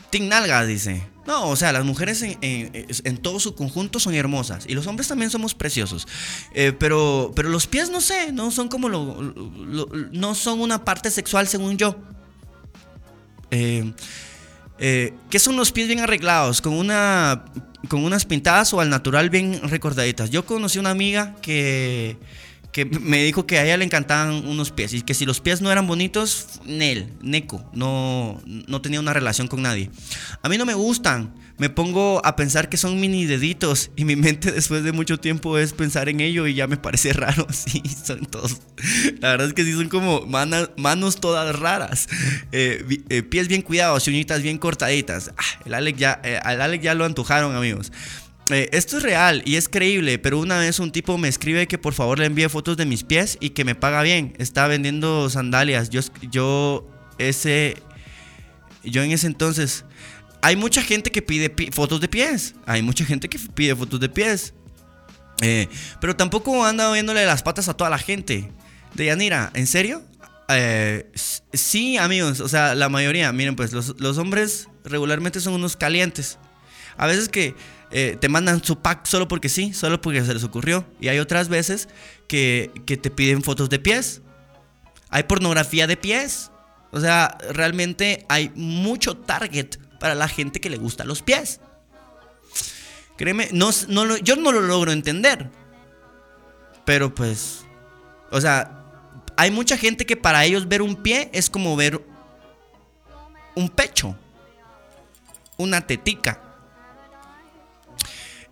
Speaker 1: Tignalgas dice. No, o sea, las mujeres en, todo su conjunto son hermosas y los hombres también somos preciosos. Eh, pero, pero los pies no sé, no son como lo, no son una parte sexual según yo. Eh, eh, ¿Qué son los pies bien arreglados? Con una con unas pintadas o al natural bien recordaditas. Yo conocí una amiga que que me dijo que a ella le encantaban unos pies y que si los pies no eran bonitos, Nel, Neco, no, no tenía una relación con nadie. A mí no me gustan, me pongo a pensar que son mini deditos y mi mente después de mucho tiempo es pensar en ello y ya me parece raro, sí, son todos. La verdad es que sí son como manos todas raras, eh, eh, pies bien cuidados, uñitas bien cortaditas. Ah, el ya, eh, al Alec ya lo antojaron amigos. Eh, esto es real y es creíble, pero una vez un tipo me escribe que por favor le envíe fotos de mis pies y que me paga bien. Está vendiendo sandalias. Yo, yo ese, yo en ese entonces, hay mucha gente que pide fotos de pies. Hay mucha gente que pide fotos de pies. Eh, pero tampoco anda viéndole las patas a toda la gente. De Yanira, ¿en serio? Eh, sí, amigos, o sea, la mayoría, miren, pues los, los hombres regularmente son unos calientes. A veces que eh, te mandan su pack solo porque sí, solo porque se les ocurrió. Y hay otras veces que, te piden fotos de pies. Hay pornografía de pies. O sea, realmente hay mucho target para la gente que le gusta los pies. Créeme, yo no lo logro entender. Pero pues, o sea, hay mucha gente que para ellos ver un pie es como ver un pecho, una tetica.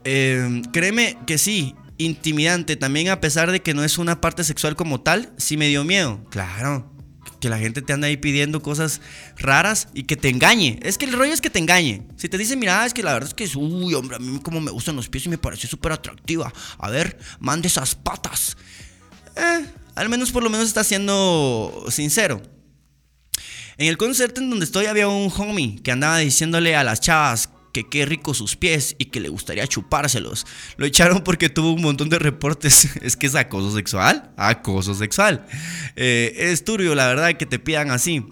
Speaker 1: Eh, créeme que sí, intimidante. También a pesar de que no es una parte sexual como tal, sí me dio miedo. Claro, que la gente te anda ahí pidiendo cosas raras y que te engañe. Es que el rollo es que te engañe. Si te dice, mira, es que la verdad es que, es, uy, hombre, a mí como me gustan los pies y me parece súper atractiva. A ver, mande esas patas. Eh, al menos por lo menos está siendo sincero. En el concierto en donde estoy había un homie que andaba diciéndole a las chavas que qué rico sus pies y que le gustaría chupárselos. Lo echaron porque tuvo un montón de reportes. Es que es acoso sexual. Acoso sexual. Eh, es turbio, la verdad, que te pidan así.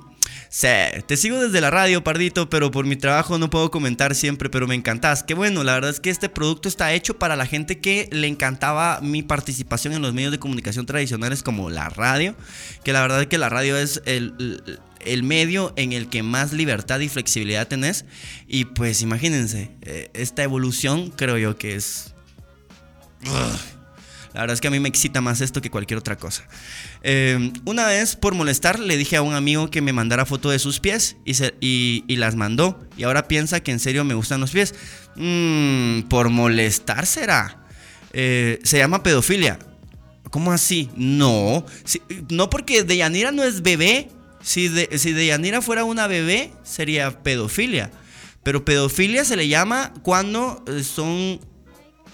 Speaker 1: Sí, te sigo desde la radio, Pardito, pero por mi trabajo no puedo comentar siempre, pero me encantás. Qué bueno, la verdad es que este producto está hecho para la gente que le encantaba mi participación en los medios de comunicación tradicionales como la radio, que la verdad es que la radio es el, el medio en el que más libertad y flexibilidad tenés. Y pues imagínense, eh, esta evolución creo yo que es... La verdad es que a mí me excita más esto que cualquier otra cosa. Eh, una vez, por molestar, le dije a un amigo que me mandara foto de sus pies y, las mandó. Y ahora piensa que en serio me gustan los pies. Mm, por molestar será. Eh, se llama pedofilia. ¿Cómo así? No. no porque Deyanira no es bebé. Si, de, si Deyanira fuera una bebé, sería pedofilia. Pero pedofilia se le llama cuando eh, son...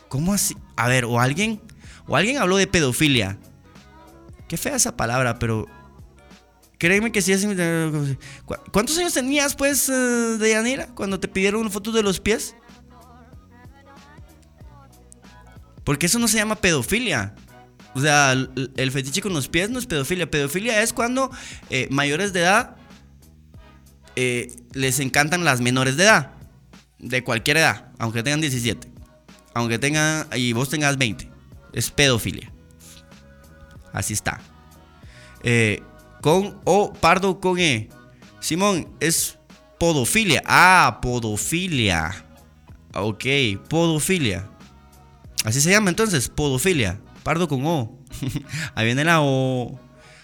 Speaker 1: ¿Cómo así? A ver, o alguien... O alguien habló de pedofilia. Qué fea esa palabra, pero... Créeme que sí es... ¿Cuántos años tenías, pues, eh, Deyanira, cuando te pidieron fotos de los pies? Porque eso no se llama pedofilia. O sea, el, fetiche con los pies no es pedofilia. Pedofilia es cuando eh, mayores de edad eh, les encantan las menores de edad. De cualquier edad, aunque tengan 17. Aunque tengan, y vos tengas 20. Es pedofilia. Así está. Eh, con O, pardo con E. Simón, es podofilia. Ah, podofilia. Ok, podofilia. Así se llama entonces, podofilia. Pardo con O. Ahí viene la O.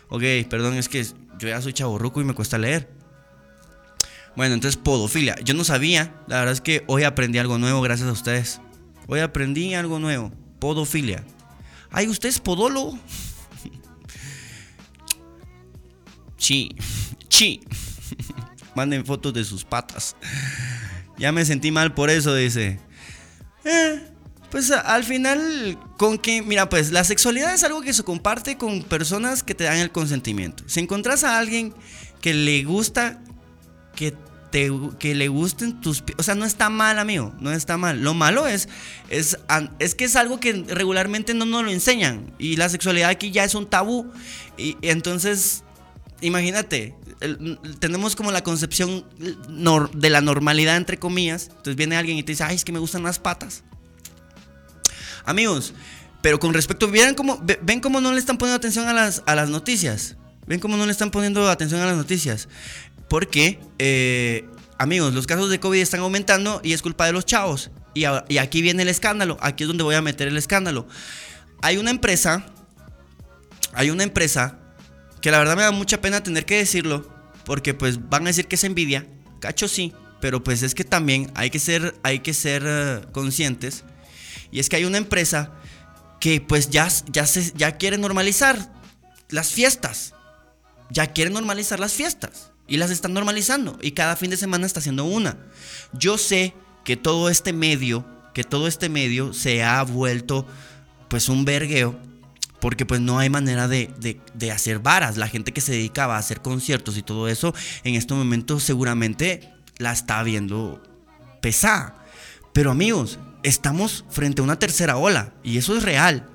Speaker 1: Ok, perdón, es que yo ya soy chaborruco y me cuesta leer. Bueno, entonces podofilia. Yo no sabía. La verdad es que hoy aprendí algo nuevo gracias a ustedes. Hoy aprendí algo nuevo. Podofilia. Ay, ¿usted es podólogo? Sí. Sí. Manden fotos de sus patas. Ya me sentí mal por eso, dice. Eh, pues al final, con que, mira, pues la sexualidad es algo que se comparte con personas que te dan el consentimiento. Si encontrás a alguien que le gusta, que, te, que le gusten tus... O sea, no está mal, amigo, no está mal. Lo malo es, es, es que es algo que regularmente no nos lo enseñan. Y la sexualidad aquí ya es un tabú. Y, entonces, imagínate, tenemos como la concepción de la normalidad, entre comillas. Entonces viene alguien y te dice, ay, es que me gustan las patas. Amigos, pero con respecto, ¿vieran cómo, ¿ven cómo no le están poniendo atención a las, a las noticias? ¿Ven cómo no le están poniendo atención a las noticias? Porque, eh, amigos, los casos de COVID están aumentando y es culpa de los chavos. Y aquí viene el escándalo, aquí es donde voy a meter el escándalo. Hay una empresa, hay una empresa que la verdad me da mucha pena tener que decirlo, porque pues van a decir que es envidia, cacho sí, pero pues es que también hay que ser, hay que ser eh, conscientes y es que hay una empresa que pues ya, ya, se, ya quiere normalizar las fiestas. Ya quiere normalizar las fiestas. Y las están normalizando. Y cada fin de semana está haciendo una. Yo sé que todo este medio, que todo este medio se ha vuelto pues un vergueo. Porque pues no hay manera de, de hacer varas. La gente que se dedicaba a hacer conciertos y todo eso, en este momento seguramente la está viendo pesada. Pero amigos, estamos frente a una tercera ola y eso es real.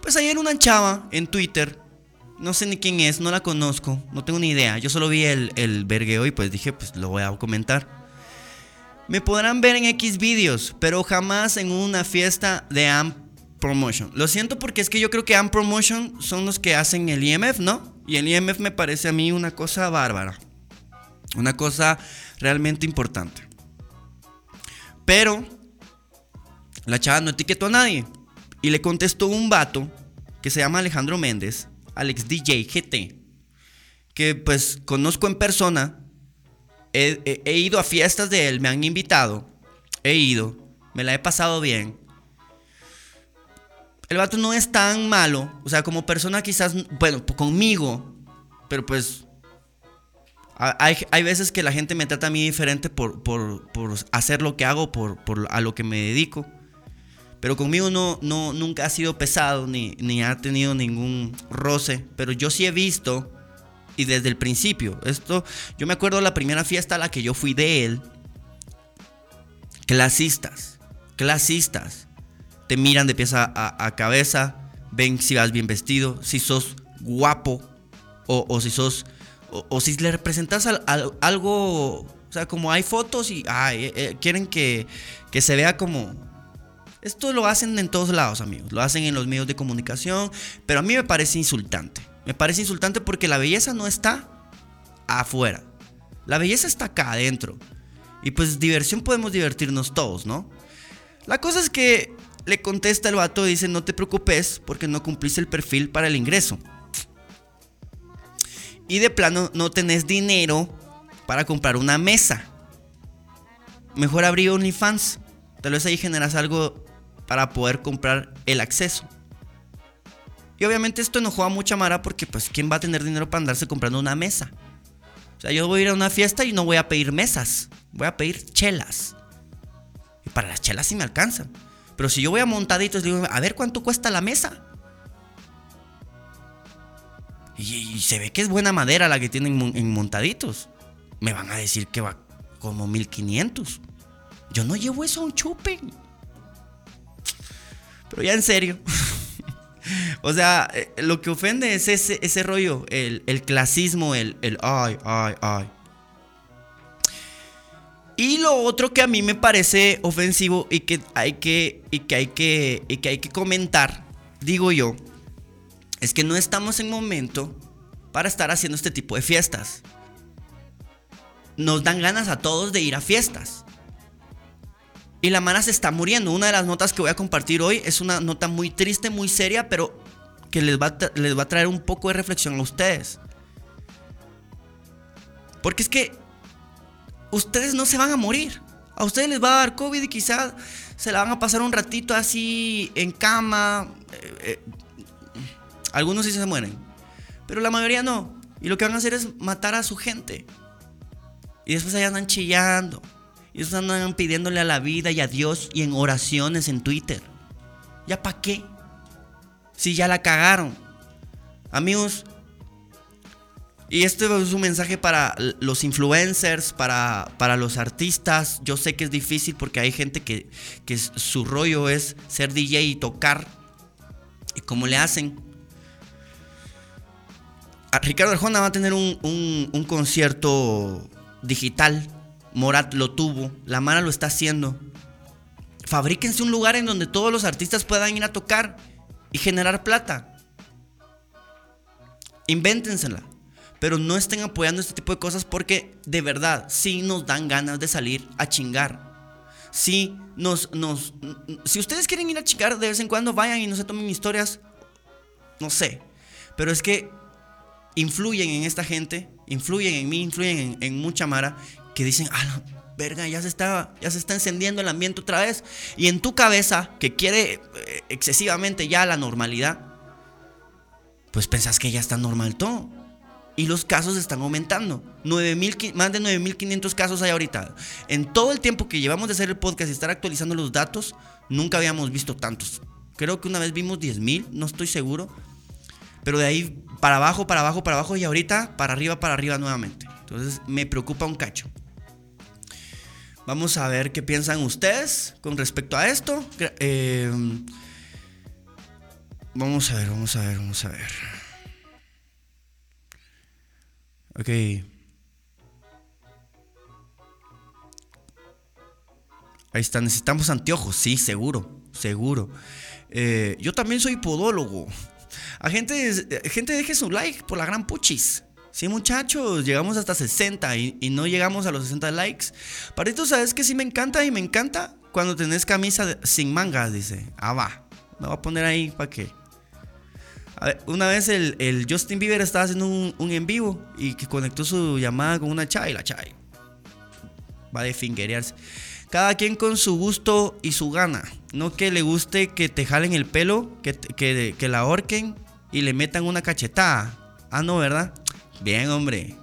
Speaker 1: Pues ayer una chava en Twitter, no sé ni quién es, no la conozco, no tengo ni idea. Yo solo vi el, el vergueo y pues dije, pues lo voy a comentar. Me podrán ver en X vídeos, pero jamás en una fiesta de AMP Promotion. Lo siento porque es que yo creo que AMP Promotion son los que hacen el IMF, ¿no? Y el IMF me parece a mí una cosa bárbara. Una cosa realmente importante. Pero la chava no etiquetó a nadie. Y le contestó un vato que se llama Alejandro Méndez. Alex DJ GT, que pues conozco en persona. He ido a fiestas de él, me han invitado. He ido, me la he pasado bien. El vato no es tan malo, o sea, como persona quizás, bueno, conmigo, pero pues hay, veces que la gente me trata a mí diferente por, por, por hacer lo que hago, por, por, a lo que me dedico. Pero conmigo no, no, nunca ha sido pesado ni, ni ha tenido ningún roce. Pero yo sí he visto, y desde el principio, esto, yo me acuerdo la primera fiesta a la que yo fui de él. Clasistas, clasistas. Te miran de pieza a, cabeza, ven si vas bien vestido, si sos guapo o, si sos o, si le representas algo, o sea, como hay fotos y eh, eh, quieren que, que se vea como... Esto lo hacen en todos lados, amigos. Lo hacen en los medios de comunicación, pero a mí me parece insultante. Me parece insultante porque la belleza no está afuera. La belleza está acá adentro. Y pues diversión podemos divertirnos todos, ¿no? La cosa es que le contesta el vato y dice, no te preocupes porque no cumpliste el perfil para el ingreso y de plano no tenés dinero para comprar una mesa. Mejor abrir OnlyFans. Tal vez ahí generas algo para poder comprar el acceso. Y obviamente esto enojó a mucha Mara porque pues ¿quién va a tener dinero para andarse comprando una mesa? O sea, yo voy a ir a una fiesta y no voy a pedir mesas, voy a pedir chelas. Y para las chelas sí me alcanzan. Pero si yo voy a montaditos, digo, a ver cuánto cuesta la mesa. Y, se ve que es buena madera la que tienen en montaditos. Me van a decir que va como 1500. Yo no llevo eso a un chupe. Pero ya en serio. o sea, eh, lo que ofende es ese, ese rollo, el, clasismo, el, el ay, ay, ay. Y lo otro que a mí me parece ofensivo y que hay que, y que, hay que, y que, hay que comentar, digo yo, es que no estamos en momento para estar haciendo este tipo de fiestas. Nos dan ganas a todos de ir a fiestas. Y la mana se está muriendo. Una de las notas que voy a compartir hoy es una nota muy triste, muy seria, pero que les va, les va a traer un poco de reflexión a ustedes. Porque es que ustedes no se van a morir. A ustedes les va a dar COVID y quizás se la van a pasar un ratito así en cama, eh, eh, algunos sí se mueren, pero la mayoría no. Y lo que van a hacer es matar a su gente. Y después allá andan chillando. Y después andan pidiéndole a la vida y a Dios y en oraciones en Twitter. ¿Ya para qué? Si ya la cagaron. Amigos, y este es un mensaje para los influencers, para, para, los artistas. Yo sé que es difícil porque hay gente que, que su rollo es ser DJ y tocar. ¿Y cómo le hacen? Ricardo Arjona va a tener un, concierto digital. Morat lo tuvo. La Mara lo está haciendo. Fabríquense un lugar en donde todos los artistas puedan ir a tocar y generar plata. Invéntensela. Pero no estén apoyando este tipo de cosas porque de verdad sí nos dan ganas de salir a chingar. Sí nos, nos, si ustedes quieren ir a chingar de vez en cuando, vayan y no se tomen historias. No sé. Pero es que influyen en esta gente, influyen en mí, influyen en, mucha Mara, que dicen, ah, verga, ya se, está, ya se está encendiendo el ambiente otra vez. Y en tu cabeza, que quiere eh, excesivamente ya la normalidad, pues pensás que ya está normal todo. Y los casos están aumentando. más de 9.500 casos hay ahorita. En todo el tiempo que llevamos de hacer el podcast y estar actualizando los datos, nunca habíamos visto tantos. Creo que una vez vimos 10.000, no estoy seguro. Pero de ahí para abajo, para abajo, para abajo y ahorita para arriba, para arriba nuevamente. Entonces me preocupa un cacho. Vamos a ver qué piensan ustedes con respecto a esto. Em, vamos a ver, vamos a ver, vamos a ver. Ok. Ahí está, necesitamos anteojos, sí, seguro, seguro. Eh, yo también soy podólogo. A gente, gente deje su like por la gran puchis. Sí, muchachos, llegamos hasta 60 y, no llegamos a los 60 likes. Parito, ¿sabes que sí me encanta? Y me encanta cuando tenés camisa sin mangas, dice. Ah, va. Me voy a poner ahí para qué. Una vez el, Justin Bieber estaba haciendo un, en vivo y que conectó su llamada con una chai, la chai. Va de fingerearse. Cada quien con su gusto y su gana. No que le guste que te jalen el pelo, que, que, que la ahorquen y le metan una cachetada. Ah, no, ¿verdad? Bien, hombre.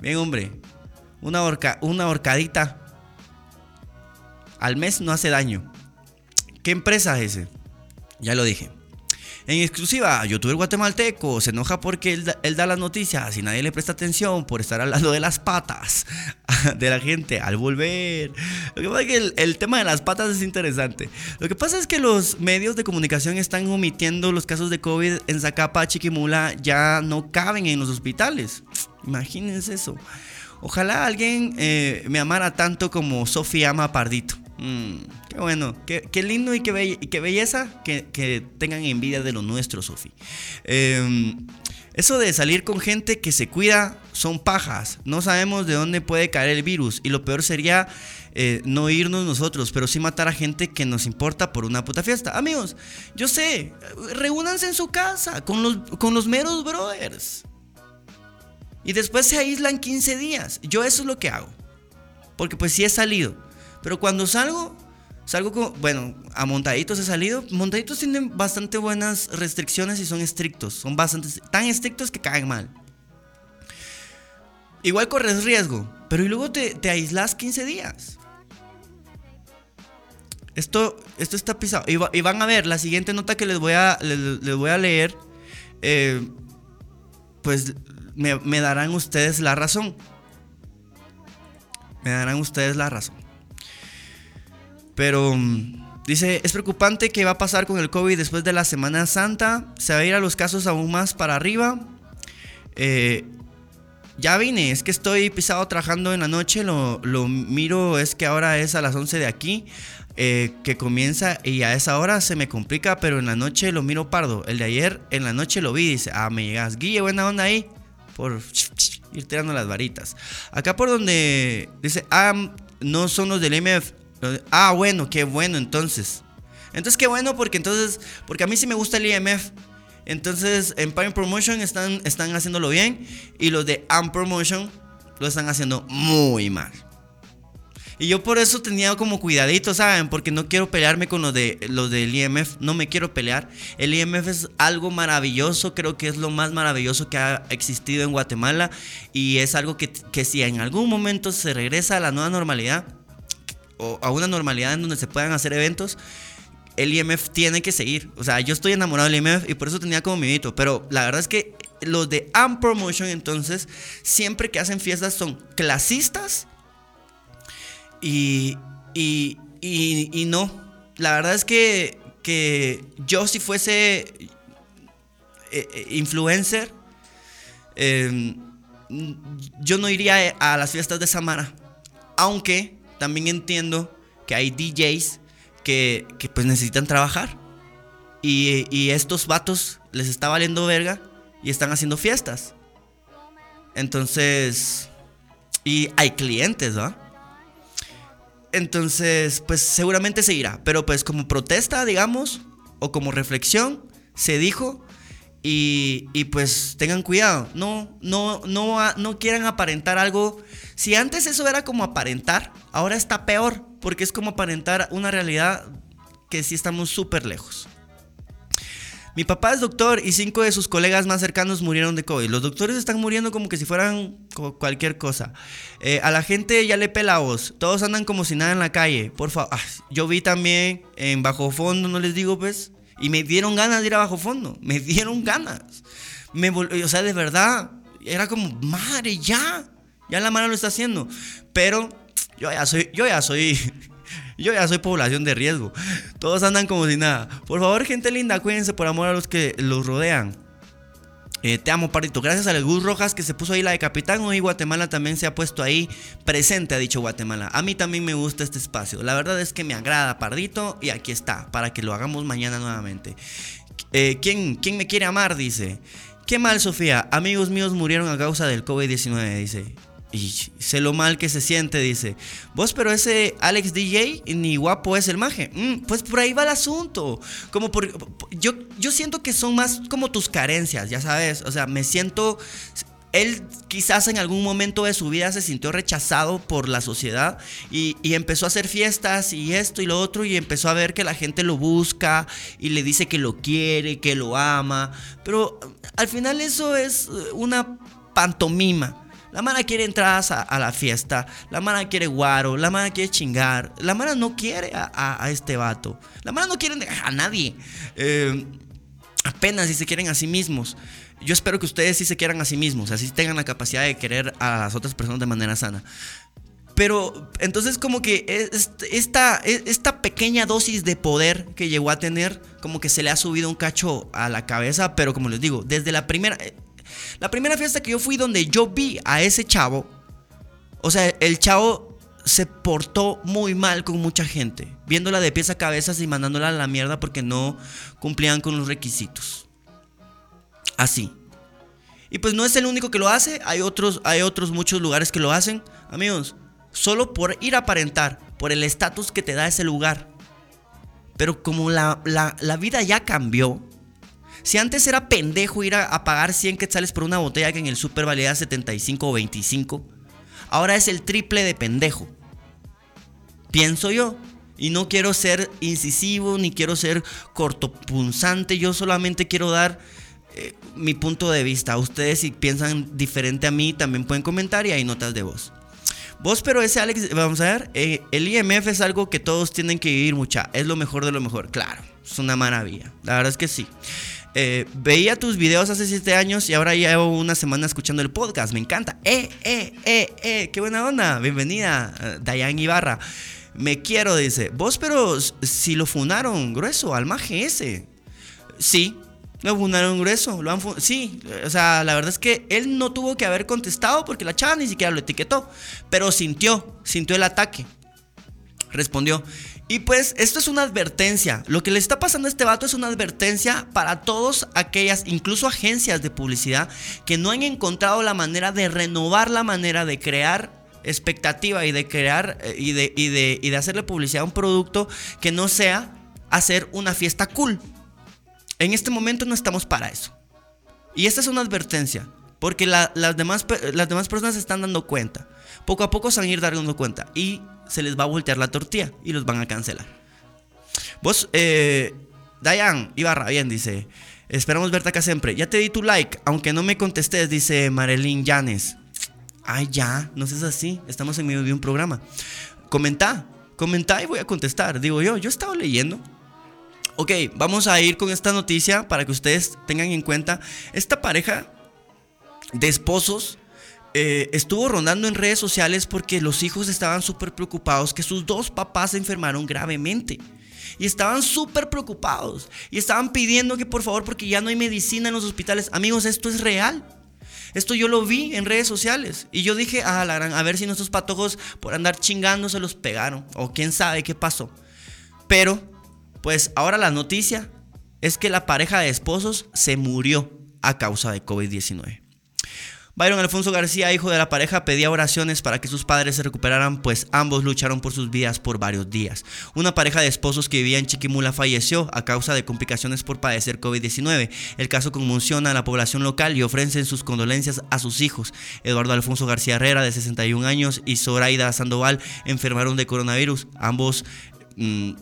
Speaker 1: Bien, hombre. Una, horca, una horcadita al mes no hace daño. ¿Qué empresa es ese? Ya lo dije. En exclusiva, youtuber guatemalteco se enoja porque él da, las noticias y nadie le presta atención por estar hablando de las patas de la gente al volver. Lo que pasa es que el, tema de las patas es interesante. Lo que pasa es que los medios de comunicación están omitiendo los casos de COVID en Zacapa, Chiquimula, ya no caben en los hospitales. Imagínense eso. Ojalá alguien eh, me amara tanto como Sofía ama Pardito. Mm, qué bueno, qué, lindo y qué, belleza que, tengan envidia de lo nuestro, Sofi. Em, eso de salir con gente que se cuida son pajas. No sabemos de dónde puede caer el virus. Y lo peor sería eh, no irnos nosotros, pero sí matar a gente que nos importa por una puta fiesta. Amigos, yo sé, reúnanse en su casa con los, con los meros brothers. Y después se aíslan 15 días. Yo eso es lo que hago. Porque pues sí he salido. Pero cuando salgo, salgo con, bueno, a Montaditos he salido. Montaditos tienen bastante buenas restricciones y son estrictos. Son bastante, tan estrictos que caen mal. Igual corres riesgo, pero y luego te, te aíslas 15 días. Esto, esto está pisado. Y, van a ver, la siguiente nota que les voy a, les, voy a leer, eh, pues me darán ustedes la razón. Me darán ustedes la razón. Pero mm, dice, es preocupante qué va a pasar con el COVID después de la Semana Santa. Se va a ir a los casos aún más para arriba. Eh, ya vine, es que estoy pisado trabajando en la noche. Lo, miro, es que ahora es a las 11 de aquí. Eh, que comienza y a esa hora se me complica, pero en la noche lo miro pardo. El de ayer en la noche lo vi, dice, ah, me llegas, Guille, buena onda ahí, por ir tirando las varitas. Acá por donde dice, ah, no son los del MF, Ah, bueno, qué bueno entonces. Entonces qué bueno porque entonces, porque a mí sí me gusta el IMF. Entonces en Prime Promotion están, están haciéndolo bien y los de Am Promotion lo están haciendo muy mal. Y yo por eso tenía como cuidadito, ¿saben? Porque no quiero pelearme con los, de, los del IMF. No me quiero pelear. El IMF es algo maravilloso. Creo que es lo más maravilloso que ha existido en Guatemala. Y es algo que, que si en algún momento se regresa a la nueva normalidad, o a una normalidad en donde se puedan hacer eventos, el IMF tiene que seguir. O sea, yo estoy enamorado del IMF y por eso tenía como mi mito. Pero la verdad es que los de Am Promotion, entonces, siempre que hacen fiestas son clasistas y, y, y, no. La verdad es que, que yo, si fuese eh, eh, influencer, em, yo no iría a las fiestas de Samara. Aunque también entiendo que hay DJs que, pues necesitan trabajar. Y, estos vatos les está valiendo verga y están haciendo fiestas. Entonces, y hay clientes, ¿no? Entonces, pues seguramente se irá. Pero pues como protesta, digamos, o como reflexión, se dijo. Y, pues tengan cuidado. No, no, no, no quieran aparentar algo si antes eso era como aparentar, ahora está peor, porque es como aparentar una realidad que sí estamos súper lejos. Mi papá es doctor y cinco de sus colegas más cercanos murieron de COVID. Los doctores están muriendo como que si fueran cualquier cosa. Eh, a la gente ya le pela voz. Todos andan como si nada en la calle. Por favor. Ah, yo vi también en Bajo Fondo, no les digo pues. Y me dieron ganas de ir a Bajo Fondo. Me dieron ganas. Me o sea, de verdad. Era como, madre, ya. Ya la mano lo está haciendo. Pero yo ya soy, yo ya soy, yo ya soy población de riesgo. Todos andan como si nada. Por favor, gente linda, cuídense por amor a los que los rodean. Eh, te amo, Pardito. Gracias a Gus Rojas que se puso ahí la de capitán. Hoy Guatemala también se ha puesto ahí presente, ha dicho Guatemala. A mí también me gusta este espacio. La verdad es que me agrada, Pardito. Y aquí está, para que lo hagamos mañana nuevamente. Eh, ¿quién, ¿Quién me quiere amar? Dice. Qué mal, Sofía. Amigos míos murieron a causa del COVID-19, dice. Y sé lo mal que se siente, dice. Vos, pero ese Alex DJ ni guapo es el maje. Mm, pues por ahí va el asunto. Como por, yo, yo siento que son más como tus carencias, ya sabes. O sea, me siento él quizás en algún momento de su vida se sintió rechazado por la sociedad y, empezó a hacer fiestas y esto y lo otro y empezó a ver que la gente lo busca y le dice que lo quiere, que lo ama, pero al final eso es una pantomima. La mara quiere entrar a, la fiesta, la mara quiere guaro, la mara quiere chingar, la mara no quiere a, este vato, la mara no quiere a nadie, eh, apenas si se quieren a sí mismos. Yo espero que ustedes sí se quieran a sí mismos, así tengan la capacidad de querer a las otras personas de manera sana. Pero entonces como que esta, esta pequeña dosis de poder que llegó a tener, como que se le ha subido un cacho a la cabeza, pero como les digo, desde la primera, la primera fiesta que yo fui donde yo vi a ese chavo, o sea, el chavo se portó muy mal con mucha gente, viéndola de pies a cabezas y mandándola a la mierda porque no cumplían con los requisitos así. Y pues no es el único que lo hace, hay otros, hay otros muchos lugares que lo hacen. Amigos, solo por ir a aparentar, por el estatus que te da ese lugar. Pero como la, vida ya cambió, si antes era pendejo ir a, pagar 100 quetzales por una botella que en el super valía 75 o 25, ahora es el triple de pendejo. Pienso yo. Y no quiero ser incisivo ni quiero ser cortopunzante, yo solamente quiero dar eh, mi punto de vista. Ustedes si piensan diferente a mí también pueden comentar y hay notas de voz. Vos, pero ese Alex, vamos a ver, eh, el IMF es algo que todos tienen que vivir mucha. Es lo mejor de lo mejor, claro. Es una maravilla. La verdad es que sí. Eh, veía tus videos hace 7 años y ahora llevo una semana escuchando el podcast. Me encanta. ¡Eh, eh, eh, eh! ¡Qué buena onda! Bienvenida, Dayan Ibarra. Me quiero, dice. Vos, pero si lo funaron grueso al maje ese. Sí, lo fundaron grueso, sí, o sea, la verdad es que él no tuvo que haber contestado porque la chava ni siquiera lo etiquetó, pero sintió, sintió el ataque. Respondió. Y pues esto es una advertencia. Lo que le está pasando a este vato es una advertencia para todas aquellas, incluso agencias de publicidad, que no han encontrado la manera de renovar la manera de crear expectativa y de crear eh, y de, y de, y de hacerle publicidad a un producto que no sea hacer una fiesta cool. En este momento no estamos para eso. Y esta es una advertencia, porque las, demás, las demás personas se están dando cuenta. Poco a poco se van a ir dando cuenta y se les va a voltear la tortilla y los van a cancelar. Vos, eh, Dayan Ibarra, bien, dice. Esperamos verte acá siempre. Ya te di tu like, aunque no me contestes, dice Marilyn Llanes. Ay, ya, no seas así. Estamos en medio de un programa. Comenta, comenta y voy a contestar. Digo yo, yo he estado leyendo. Ok, vamos a ir con esta noticia para que ustedes tengan en cuenta. Esta pareja de esposos eh, estuvo rondando en redes sociales porque los hijos estaban súper preocupados que sus dos papás se enfermaron gravemente. Y estaban súper preocupados. Y estaban pidiendo que por favor, porque ya no hay medicina en los hospitales. Amigos, esto es real. Esto yo lo vi en redes sociales. Y yo dije, ah, la gran, a ver si nuestros patojos por andar chingando se los pegaron. O quién sabe qué pasó. Pero pues ahora la noticia es que la pareja de esposos se murió a causa de COVID-19. Byron Alfonso García, hijo de la pareja, pedía oraciones para que sus padres se recuperaran, pues ambos lucharon por sus vidas por varios días. Una pareja de esposos que vivía en Chiquimula falleció a causa de complicaciones por padecer COVID-19. El caso conmociona a la población local y ofrecen sus condolencias a sus hijos. Eduardo Alfonso García Herrera, de 61 años, y Zoraida Sandoval enfermaron de coronavirus. Ambos... Mm,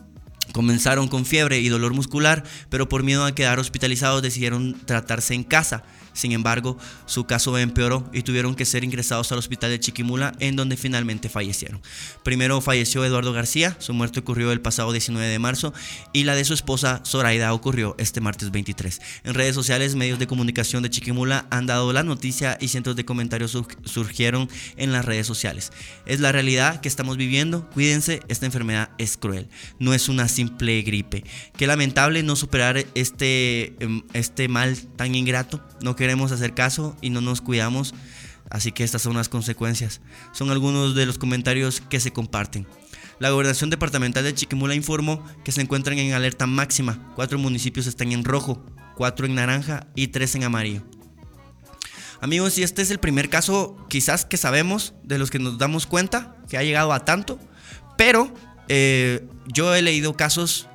Speaker 1: Comenzaron con fiebre y dolor muscular, pero por miedo a quedar hospitalizados decidieron tratarse en casa. Sin embargo, su caso empeoró y tuvieron que ser ingresados al hospital de Chiquimula, en donde finalmente fallecieron. Primero falleció Eduardo García, su muerte ocurrió el pasado 19 de marzo, y la de su esposa Zoraida ocurrió este martes 23. En redes sociales, medios de comunicación de Chiquimula han dado la noticia y cientos de comentarios surgieron en las redes sociales. Es la realidad que estamos viviendo, cuídense, esta enfermedad es cruel, no es una simple gripe. Qué lamentable no superar este, em, este mal tan ingrato, no queremos hacer caso y no nos cuidamos. Así que estas son las consecuencias. Son algunos de los comentarios que se comparten. La gobernación departamental de Chiquimula informó que se encuentran en alerta máxima. Cuatro municipios están en rojo, cuatro en naranja y tres en amarillo. Amigos, y este es el primer caso quizás que sabemos, de los que nos damos cuenta, que ha llegado a tanto, pero eh, yo he leído casos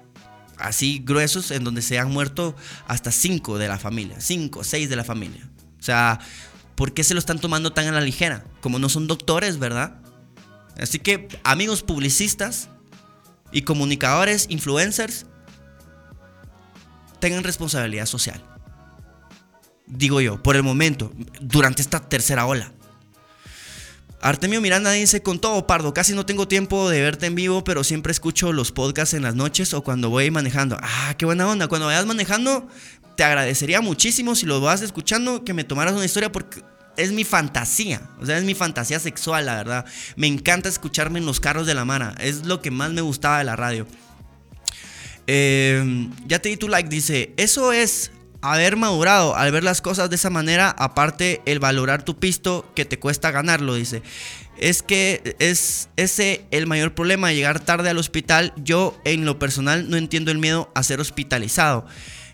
Speaker 1: así gruesos en donde se han muerto hasta cinco de la familia, cinco, seis de la familia. O sea, ¿por qué se lo están tomando tan a la ligera? Como no son doctores, ¿verdad? Así que, amigos publicistas y comunicadores, influencers, tengan responsabilidad social. Digo yo, por el momento, durante esta tercera ola. Artemio Miranda dice, con todo pardo, casi no tengo tiempo de verte en vivo, pero siempre escucho los podcasts en las noches o cuando voy manejando. Ah, qué buena onda. Cuando vayas manejando, te agradecería muchísimo si lo vas escuchando que me tomaras una historia porque es mi fantasía. O sea, es mi fantasía sexual, la verdad. Me encanta escucharme en los carros de la mano. Es lo que más me gustaba de la radio. Eh, ya te di tu like, dice, eso es haber madurado al ver las cosas de esa manera, aparte el valorar tu pisto que te cuesta ganarlo, dice. Es que es ese el mayor problema, llegar tarde al hospital. Yo en lo personal no entiendo el miedo a ser hospitalizado.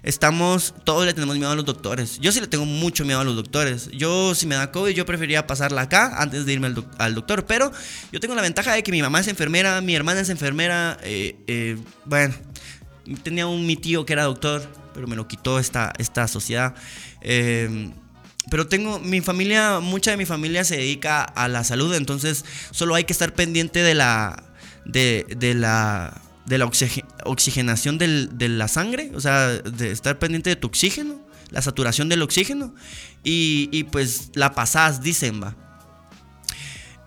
Speaker 1: Estamos, todos le tenemos miedo a los doctores. Yo sí le tengo mucho miedo a los doctores. Yo si me da COVID, yo preferiría pasarla acá antes de irme al, doctor. Pero yo tengo la ventaja de que mi mamá es enfermera, mi hermana es enfermera. Eh, eh, bueno, tenía un mi tío que era doctor pero me lo quitó esta, esta sociedad. Eh, pero tengo mi familia, mucha de mi familia se dedica a la salud, entonces solo hay que estar pendiente de la, de, la, de la oxigenación de la sangre, o sea, de estar pendiente de tu oxígeno, la saturación del oxígeno, y, pues la pasás, dicen, va.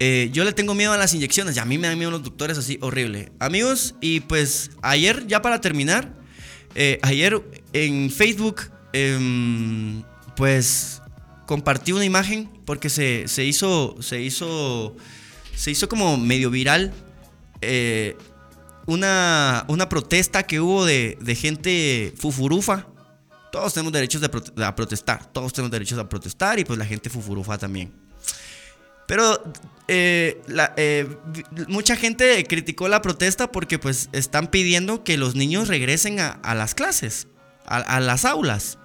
Speaker 1: Eh, yo le tengo miedo a las inyecciones y a mí me dan miedo los doctores así horrible. Amigos, y pues ayer ya para terminar, eh, ayer en Facebook, em, pues compartí una imagen porque se, hizo, se hizo, se hizo como medio viral eh, una, una, protesta que hubo de, gente fufurufa. Todos tenemos derechos de a protestar, todos tenemos derechos a protestar y pues la gente fufurufa también. Pero eh, eh, mucha gente criticó la protesta porque pues están pidiendo que los niños regresen a, las clases, a, las aulas.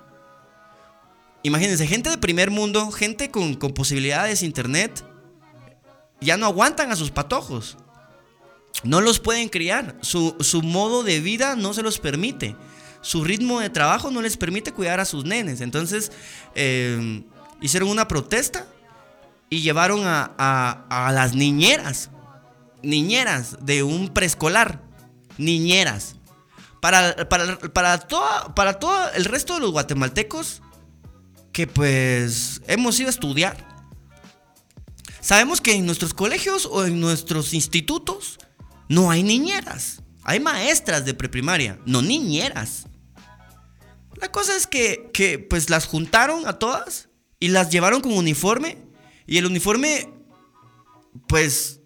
Speaker 1: Imagínense, gente de primer mundo, gente con, posibilidades de internet, ya no aguantan a sus patojos. No los pueden criar. Su, modo de vida no se los permite. Su ritmo de trabajo no les permite cuidar a sus nenes. Entonces, eh, hicieron una protesta y llevaron a, las niñeras, niñeras de un preescolar, niñeras. Para, para, para, para todo el resto de los guatemaltecos que pues hemos ido a estudiar. Sabemos que en nuestros colegios o en nuestros institutos no hay niñeras. Hay maestras de preprimaria, no niñeras. La cosa es que, que pues las juntaron a todas y las llevaron con uniforme y el uniforme, pues,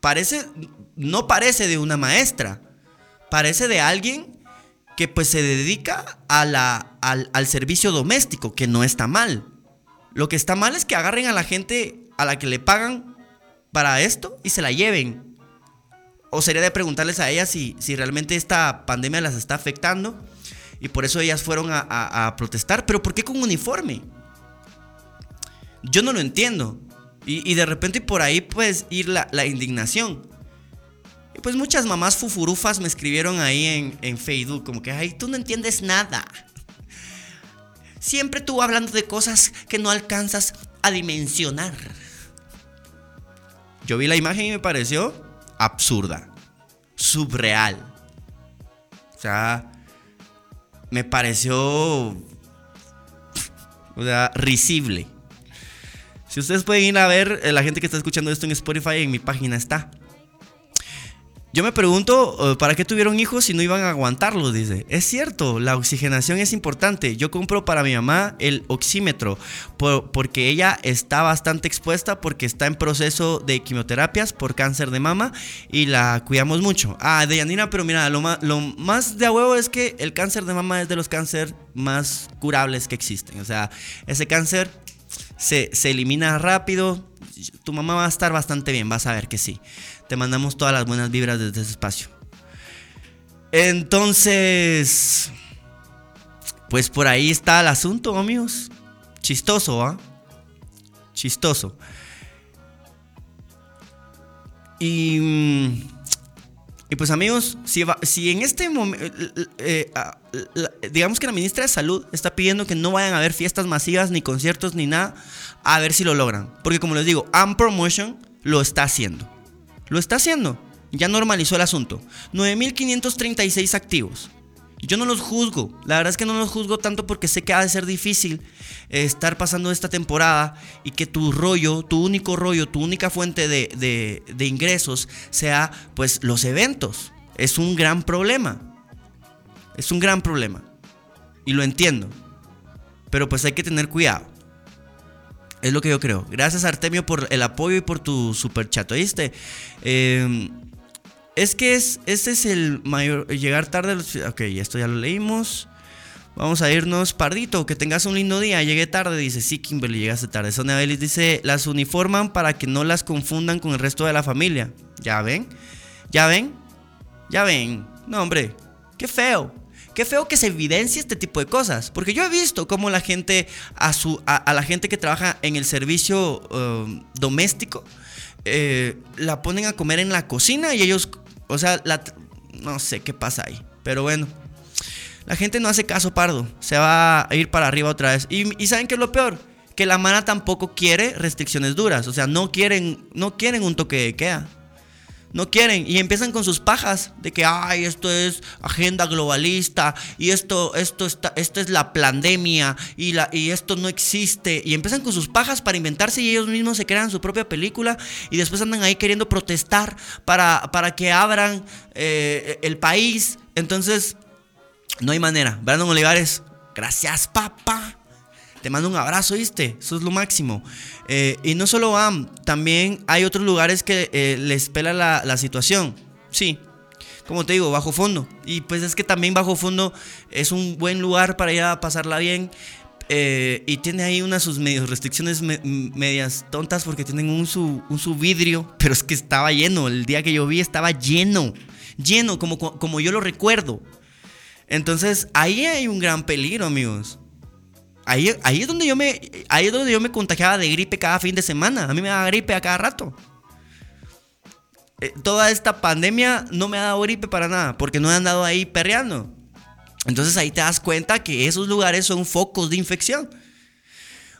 Speaker 1: parece, no parece de una maestra, parece de alguien que pues se dedica la, al, al servicio doméstico, que no está mal. Lo que está mal es que agarren a la gente a la que le pagan para esto y se la lleven. O sería de preguntarles a ellas si, si realmente esta pandemia las está afectando y por eso ellas fueron a, protestar. Pero ¿por qué con uniforme? Yo no lo entiendo. Y, de repente por ahí pues ir la, indignación. Pues muchas mamás fufurufas me escribieron ahí en, en Facebook como que, ay, tú no entiendes nada. Siempre tú hablando de cosas que no alcanzas a dimensionar. Yo vi la imagen y me pareció absurda, subreal. O sea, me pareció, o sea, risible. Si ustedes pueden ir a ver, eh, la gente que está escuchando esto en Spotify, en mi página está. Yo me pregunto, eh, ¿para qué tuvieron hijos si no iban a aguantarlos? Dice. Es cierto, la oxigenación es importante. Yo compro para mi mamá el oxímetro porque ella está bastante expuesta porque está en proceso de quimioterapias por cáncer de mama y la cuidamos mucho. Ah, de Yanina, pero mira, lo más, de a huevo es que el cáncer de mama es de los cánceres más curables que existen. O sea, ese cáncer se, elimina rápido. Tu mamá va a estar bastante bien, vas a ver que sí. Te mandamos todas las buenas vibras desde ese espacio. Entonces, pues por ahí está el asunto, amigos. Chistoso, ¿ah? chistoso. Y, y pues amigos, si, en este momento, eh, eh, digamos que la ministra de Salud está pidiendo que no vayan a haber fiestas masivas, ni conciertos, ni nada, a ver si lo logran. Porque como les digo, Am Promotion lo está haciendo. Lo está haciendo. Ya normalizó el asunto. 9.536 activos. Yo no los juzgo, la verdad es que no los juzgo tanto porque sé que ha de ser difícil eh, estar pasando esta temporada y que tu rollo, tu único rollo, tu única fuente de, de ingresos sea pues los eventos. Es un gran problema. Es un gran problema. Y lo entiendo. Pero pues hay que tener cuidado. Es lo que yo creo. Gracias Artemio por el apoyo y por tu super chat, ¿oíste? Eh, es que es, ese es el mayor. Llegar tarde. Ok, esto ya lo leímos. Vamos a irnos, Pardito, que tengas un lindo día. Llegué tarde, dice. Sí, Kimberly, llegaste tarde. Sonia Belis dice: Las uniforman para que no las confundan con el resto de la familia. ¿Ya ven? ¿Ya ven? ¿Ya ven? No, hombre, qué feo. Qué feo que se evidencie este tipo de cosas. Porque yo he visto cómo la gente, a, su, a, la gente que trabaja en el servicio um, doméstico, eh, la ponen a comer en la cocina y ellos o sea, la, no sé qué pasa ahí. Pero bueno. La gente no hace caso, pardo. Se va a ir para arriba otra vez. Y, ¿saben qué es lo peor? Que la mano tampoco quiere restricciones duras. O sea, no quieren, no quieren un toque de queda. No quieren y empiezan con sus pajas de que ay, esto es agenda globalista y esto esto está esto es la pandemia y la y esto no existe y empiezan con sus pajas para inventarse y ellos mismos se crean su propia película y después andan ahí queriendo protestar para, para que abran eh, el país. Entonces, no hay manera. Brandon Olivares, gracias, papá. Te mando un abrazo, ¿viste? Eso es lo máximo. Eh, y no solo van, también hay otros lugares que eh, les pela la, situación. Sí, como te digo, bajo fondo. Y pues es que también bajo fondo es un buen lugar para ir pasarla bien. Eh, y tiene ahí unas sus medios restricciones medias tontas porque tienen un su, un su vidrio, pero es que estaba lleno. El día que yo vi estaba lleno, lleno, como, como yo lo recuerdo. Entonces ahí hay un gran peligro, amigos. Ahí, es donde yo me, ahí es donde yo me contagiaba de gripe cada fin de semana. A mí me daba gripe a cada rato. Eh, toda esta pandemia no me ha dado gripe para nada, porque no he andado ahí perreando. Entonces ahí te das cuenta que esos lugares son focos de infección.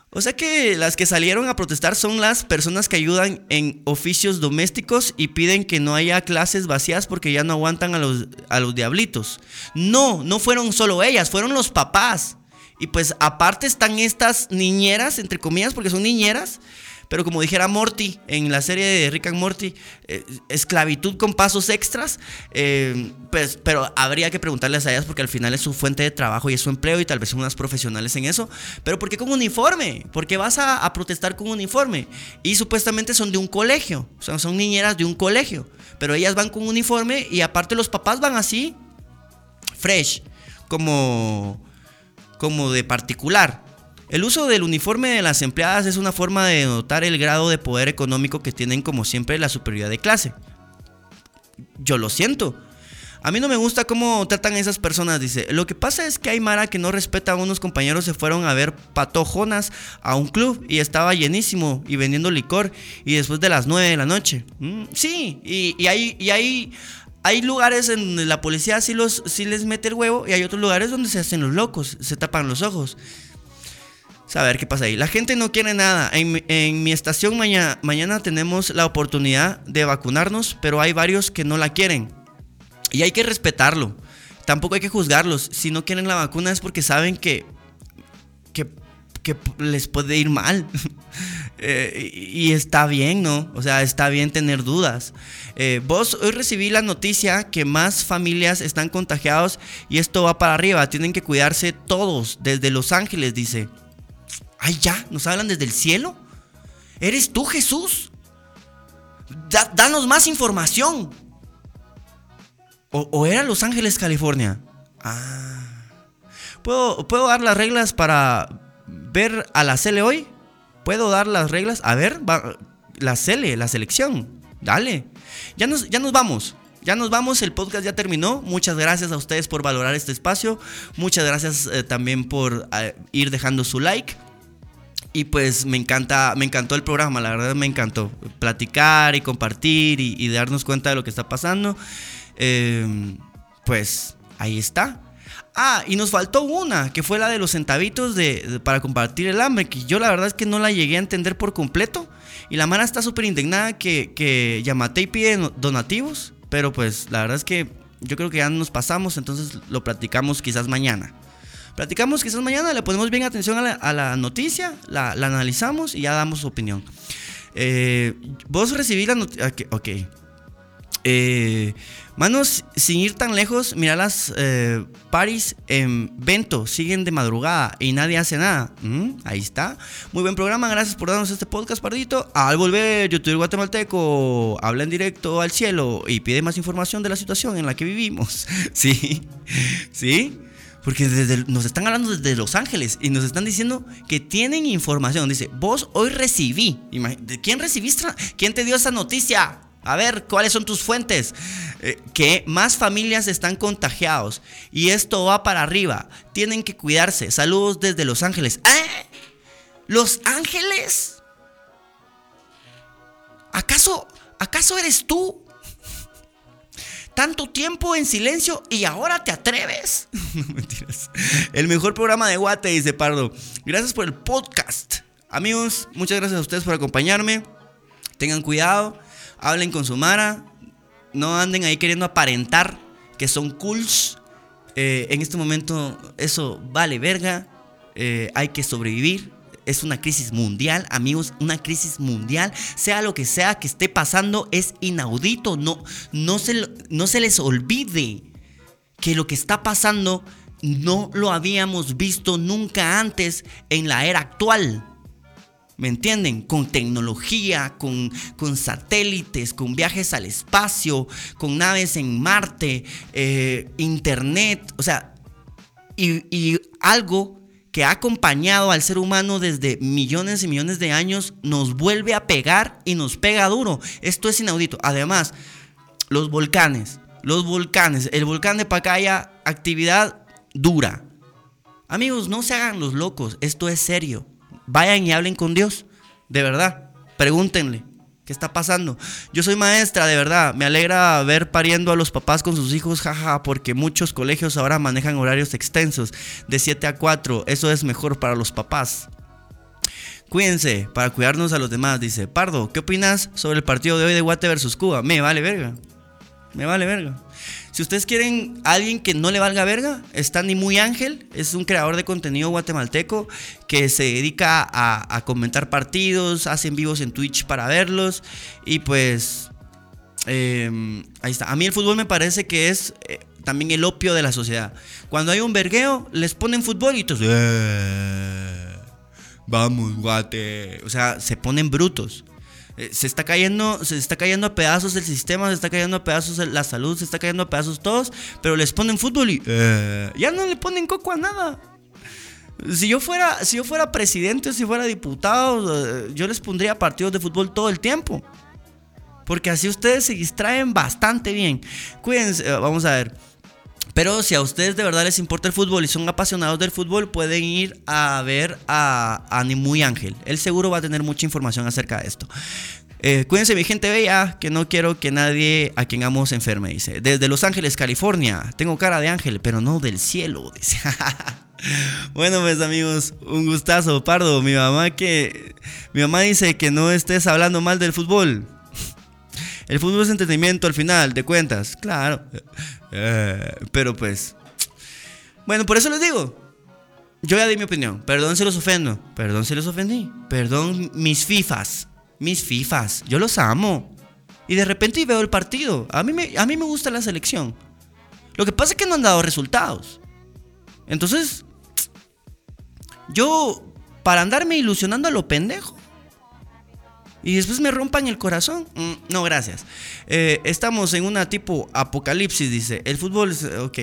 Speaker 1: O sea que las que salieron a protestar son las personas que ayudan en oficios domésticos y piden que no haya clases vacías porque ya no aguantan a los, a los diablitos. No, no fueron solo ellas, fueron los papás. Y pues aparte están estas niñeras, entre comillas, porque son niñeras. Pero como dijera Morty en la serie de Rick and Morty, eh, esclavitud con pasos extras. Eh, pues, pero habría que preguntarles a ellas porque al final es su fuente de trabajo y es su empleo y tal vez son unas profesionales en eso. Pero ¿por qué con uniforme? ¿Por qué vas a, a protestar con uniforme? Y supuestamente son de un colegio. O sea, son niñeras de un colegio. Pero ellas van con uniforme y aparte los papás van así, fresh, como como de particular. El uso del uniforme de las empleadas es una forma de notar el grado de poder económico que tienen como siempre la superioridad de clase. Yo lo siento. A mí no me gusta cómo tratan a esas personas, dice. Lo que pasa es que hay Mara que no respeta a unos compañeros, se fueron a ver patojonas a un club y estaba llenísimo y vendiendo licor y después de las 9 de la noche. Mm, sí, y, y, hay, y hay, hay lugares en donde la policía sí, los, les mete el huevo y hay otros lugares donde se hacen los locos, se tapan los ojos. A ver qué pasa ahí. La gente no quiere nada. En, mi estación mañana, mañana tenemos la oportunidad de vacunarnos, pero hay varios que no la quieren. Y hay que respetarlo. Tampoco hay que juzgarlos. Si no quieren la vacuna es porque saben que, que, que les puede ir mal. Eh, y está bien, ¿no? O sea, está bien tener dudas. Eh, vos hoy recibí la noticia que más familias están contagiados y esto va para arriba. Tienen que cuidarse todos, desde Los Ángeles, dice. Ay, ya, nos hablan desde el cielo. ¿Eres tú, Jesús? danos más información. O, era Los Ángeles, California? Ah. ¿Puedo, ¿Puedo dar las reglas para ver a la Cele hoy? ¿Puedo dar las reglas? A ver, la Cele, la selección. Dale. Ya nos, ya nos vamos. Ya nos vamos, el podcast ya terminó. Muchas gracias a ustedes por valorar este espacio. Muchas gracias eh, también por eh, ir dejando su like. Y pues me encanta, me encantó el programa, la verdad me encantó. Platicar y compartir y, darnos cuenta de lo que está pasando. Em, pues ahí está. Ah, y nos faltó una, que fue la de los centavitos de, para compartir el hambre, que yo la verdad es que no la llegué a entender por completo. Y la mano está súper indignada que, que Yamate y pide donativos, pero pues la verdad es que yo creo que ya nos pasamos, entonces lo platicamos quizás mañana. Platicamos quizás mañana, le ponemos bien atención a la, noticia, la, analizamos y ya damos opinión. Eh, vos recibí la noticia. Ok. Eh, manos, sin ir tan lejos, mira las eh, paris en Vento, siguen de madrugada y nadie hace nada. Mm, ahí está. Muy buen programa, gracias por darnos este podcast, Pardito. Al volver, youtuber guatemalteco habla en directo al cielo y pide más información de la situación en la que vivimos. sí, sí. Porque nos están hablando desde Los Ángeles y nos están diciendo que tienen información. Dice, vos hoy recibí. ¿De quién recibiste? ¿Quién te dio esa noticia? A ver, ¿cuáles son tus fuentes? Eh, que más familias están contagiados. Y esto va para arriba. Tienen que cuidarse. Saludos desde Los Ángeles. ¿Eh? ¿Los Ángeles? ¿Acaso, acaso eres tú? tanto tiempo en silencio y ahora te atreves. no mentiras. El mejor programa de Guate, dice Pardo. Gracias por el podcast. Amigos, muchas gracias a ustedes por acompañarme. Tengan cuidado, hablen con su Mara. No anden ahí queriendo aparentar que son cools. Eh, en este momento eso vale verga. Eh, hay que sobrevivir es una crisis mundial, amigos, una crisis mundial, sea lo que sea que esté pasando, es inaudito, no, no, se, no se les olvide que lo que está pasando no lo habíamos visto nunca antes en la era actual. ¿Me entienden? Con tecnología, con, con, satélites, con viajes al espacio, con naves en Marte, eh, internet, o sea, y, y algo que ha acompañado al ser humano desde millones y millones de años, nos vuelve a pegar y nos pega duro. Esto es inaudito. Además, los volcanes, los volcanes, el volcán de Pacaya, actividad dura. Amigos, no se hagan los locos, esto es serio. Vayan y hablen con Dios, de verdad, pregúntenle. ¿Qué está pasando? Yo soy maestra, de verdad. Me alegra ver pariendo a los papás con sus hijos, jaja, porque muchos colegios ahora manejan horarios extensos, de 7 a 4. Eso es mejor para los papás. Cuídense para cuidarnos a los demás, dice Pardo. ¿Qué opinas sobre el partido de hoy de Guate versus Cuba? Me vale verga. Me vale verga. Si ustedes quieren alguien que no le valga verga, está Ni Muy Ángel, es un creador de contenido guatemalteco que se dedica a, comentar partidos, hace vivos en Twitch para verlos y pues em, ahí está. A mí el fútbol me parece que es eh, también el opio de la sociedad. Cuando hay un vergueo, les ponen fútbol y todos... Eh, vamos, guate. O sea, se ponen brutos. Eh, se está cayendo, se está cayendo a pedazos el sistema, se está cayendo a pedazos la salud, se está cayendo a pedazos todos, pero les ponen fútbol y eh, ya no le ponen coco a nada. Si yo fuera, si yo fuera presidente, si fuera diputado, eh, yo les pondría partidos de fútbol todo el tiempo. Porque así ustedes se distraen bastante bien. Cuídense, vamos a ver. Pero si a ustedes de verdad les importa el fútbol y son apasionados del fútbol, pueden ir a ver a, a Muy Ángel. Él seguro va a tener mucha información acerca de esto. Eh, cuídense, mi gente bella, que no quiero que nadie a quien amo se enferme, dice. Desde Los Ángeles, California. Tengo cara de ángel, pero no del cielo, dice. bueno, pues amigos, un gustazo, Pardo. Mi mamá que. Mi mamá dice que no estés hablando mal del fútbol. El fútbol es entretenimiento al final, de cuentas. Claro. Eh, pero pues. Bueno, por eso les digo. Yo ya di mi opinión. Perdón si los ofendo. Perdón si los ofendí. Perdón mis FIFAs. Mis FIFAs. Yo los amo. Y de repente veo el partido. A mí, me, a mí me gusta la selección. Lo que pasa es que no han dado resultados. Entonces, yo, para andarme ilusionando a lo pendejo, y después me rompan el corazón. Mm, no, gracias. Eh, estamos en una tipo apocalipsis, dice. El fútbol es. Ok.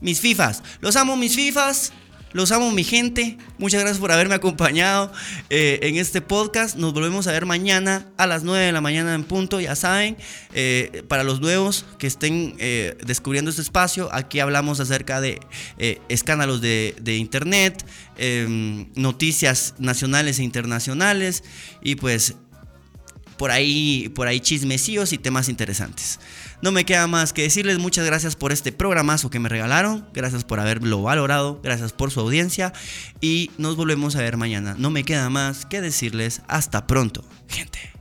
Speaker 1: Mis FIFAs. Los amo, mis FIFAs. Los amo, mi gente. Muchas gracias por haberme acompañado eh, en este podcast. Nos volvemos a ver mañana a las 9 de la mañana en punto. Ya saben, eh, para los nuevos que estén descubriendo este espacio, aquí hablamos acerca de escándalos de, de internet, em, noticias nacionales e internacionales y pues por ahí, por ahí chismecillos y temas interesantes. No me queda más que decirles muchas gracias por este programazo que me regalaron, gracias por haberlo valorado, gracias por su audiencia y nos volvemos a ver mañana. No me queda más que decirles hasta pronto, gente.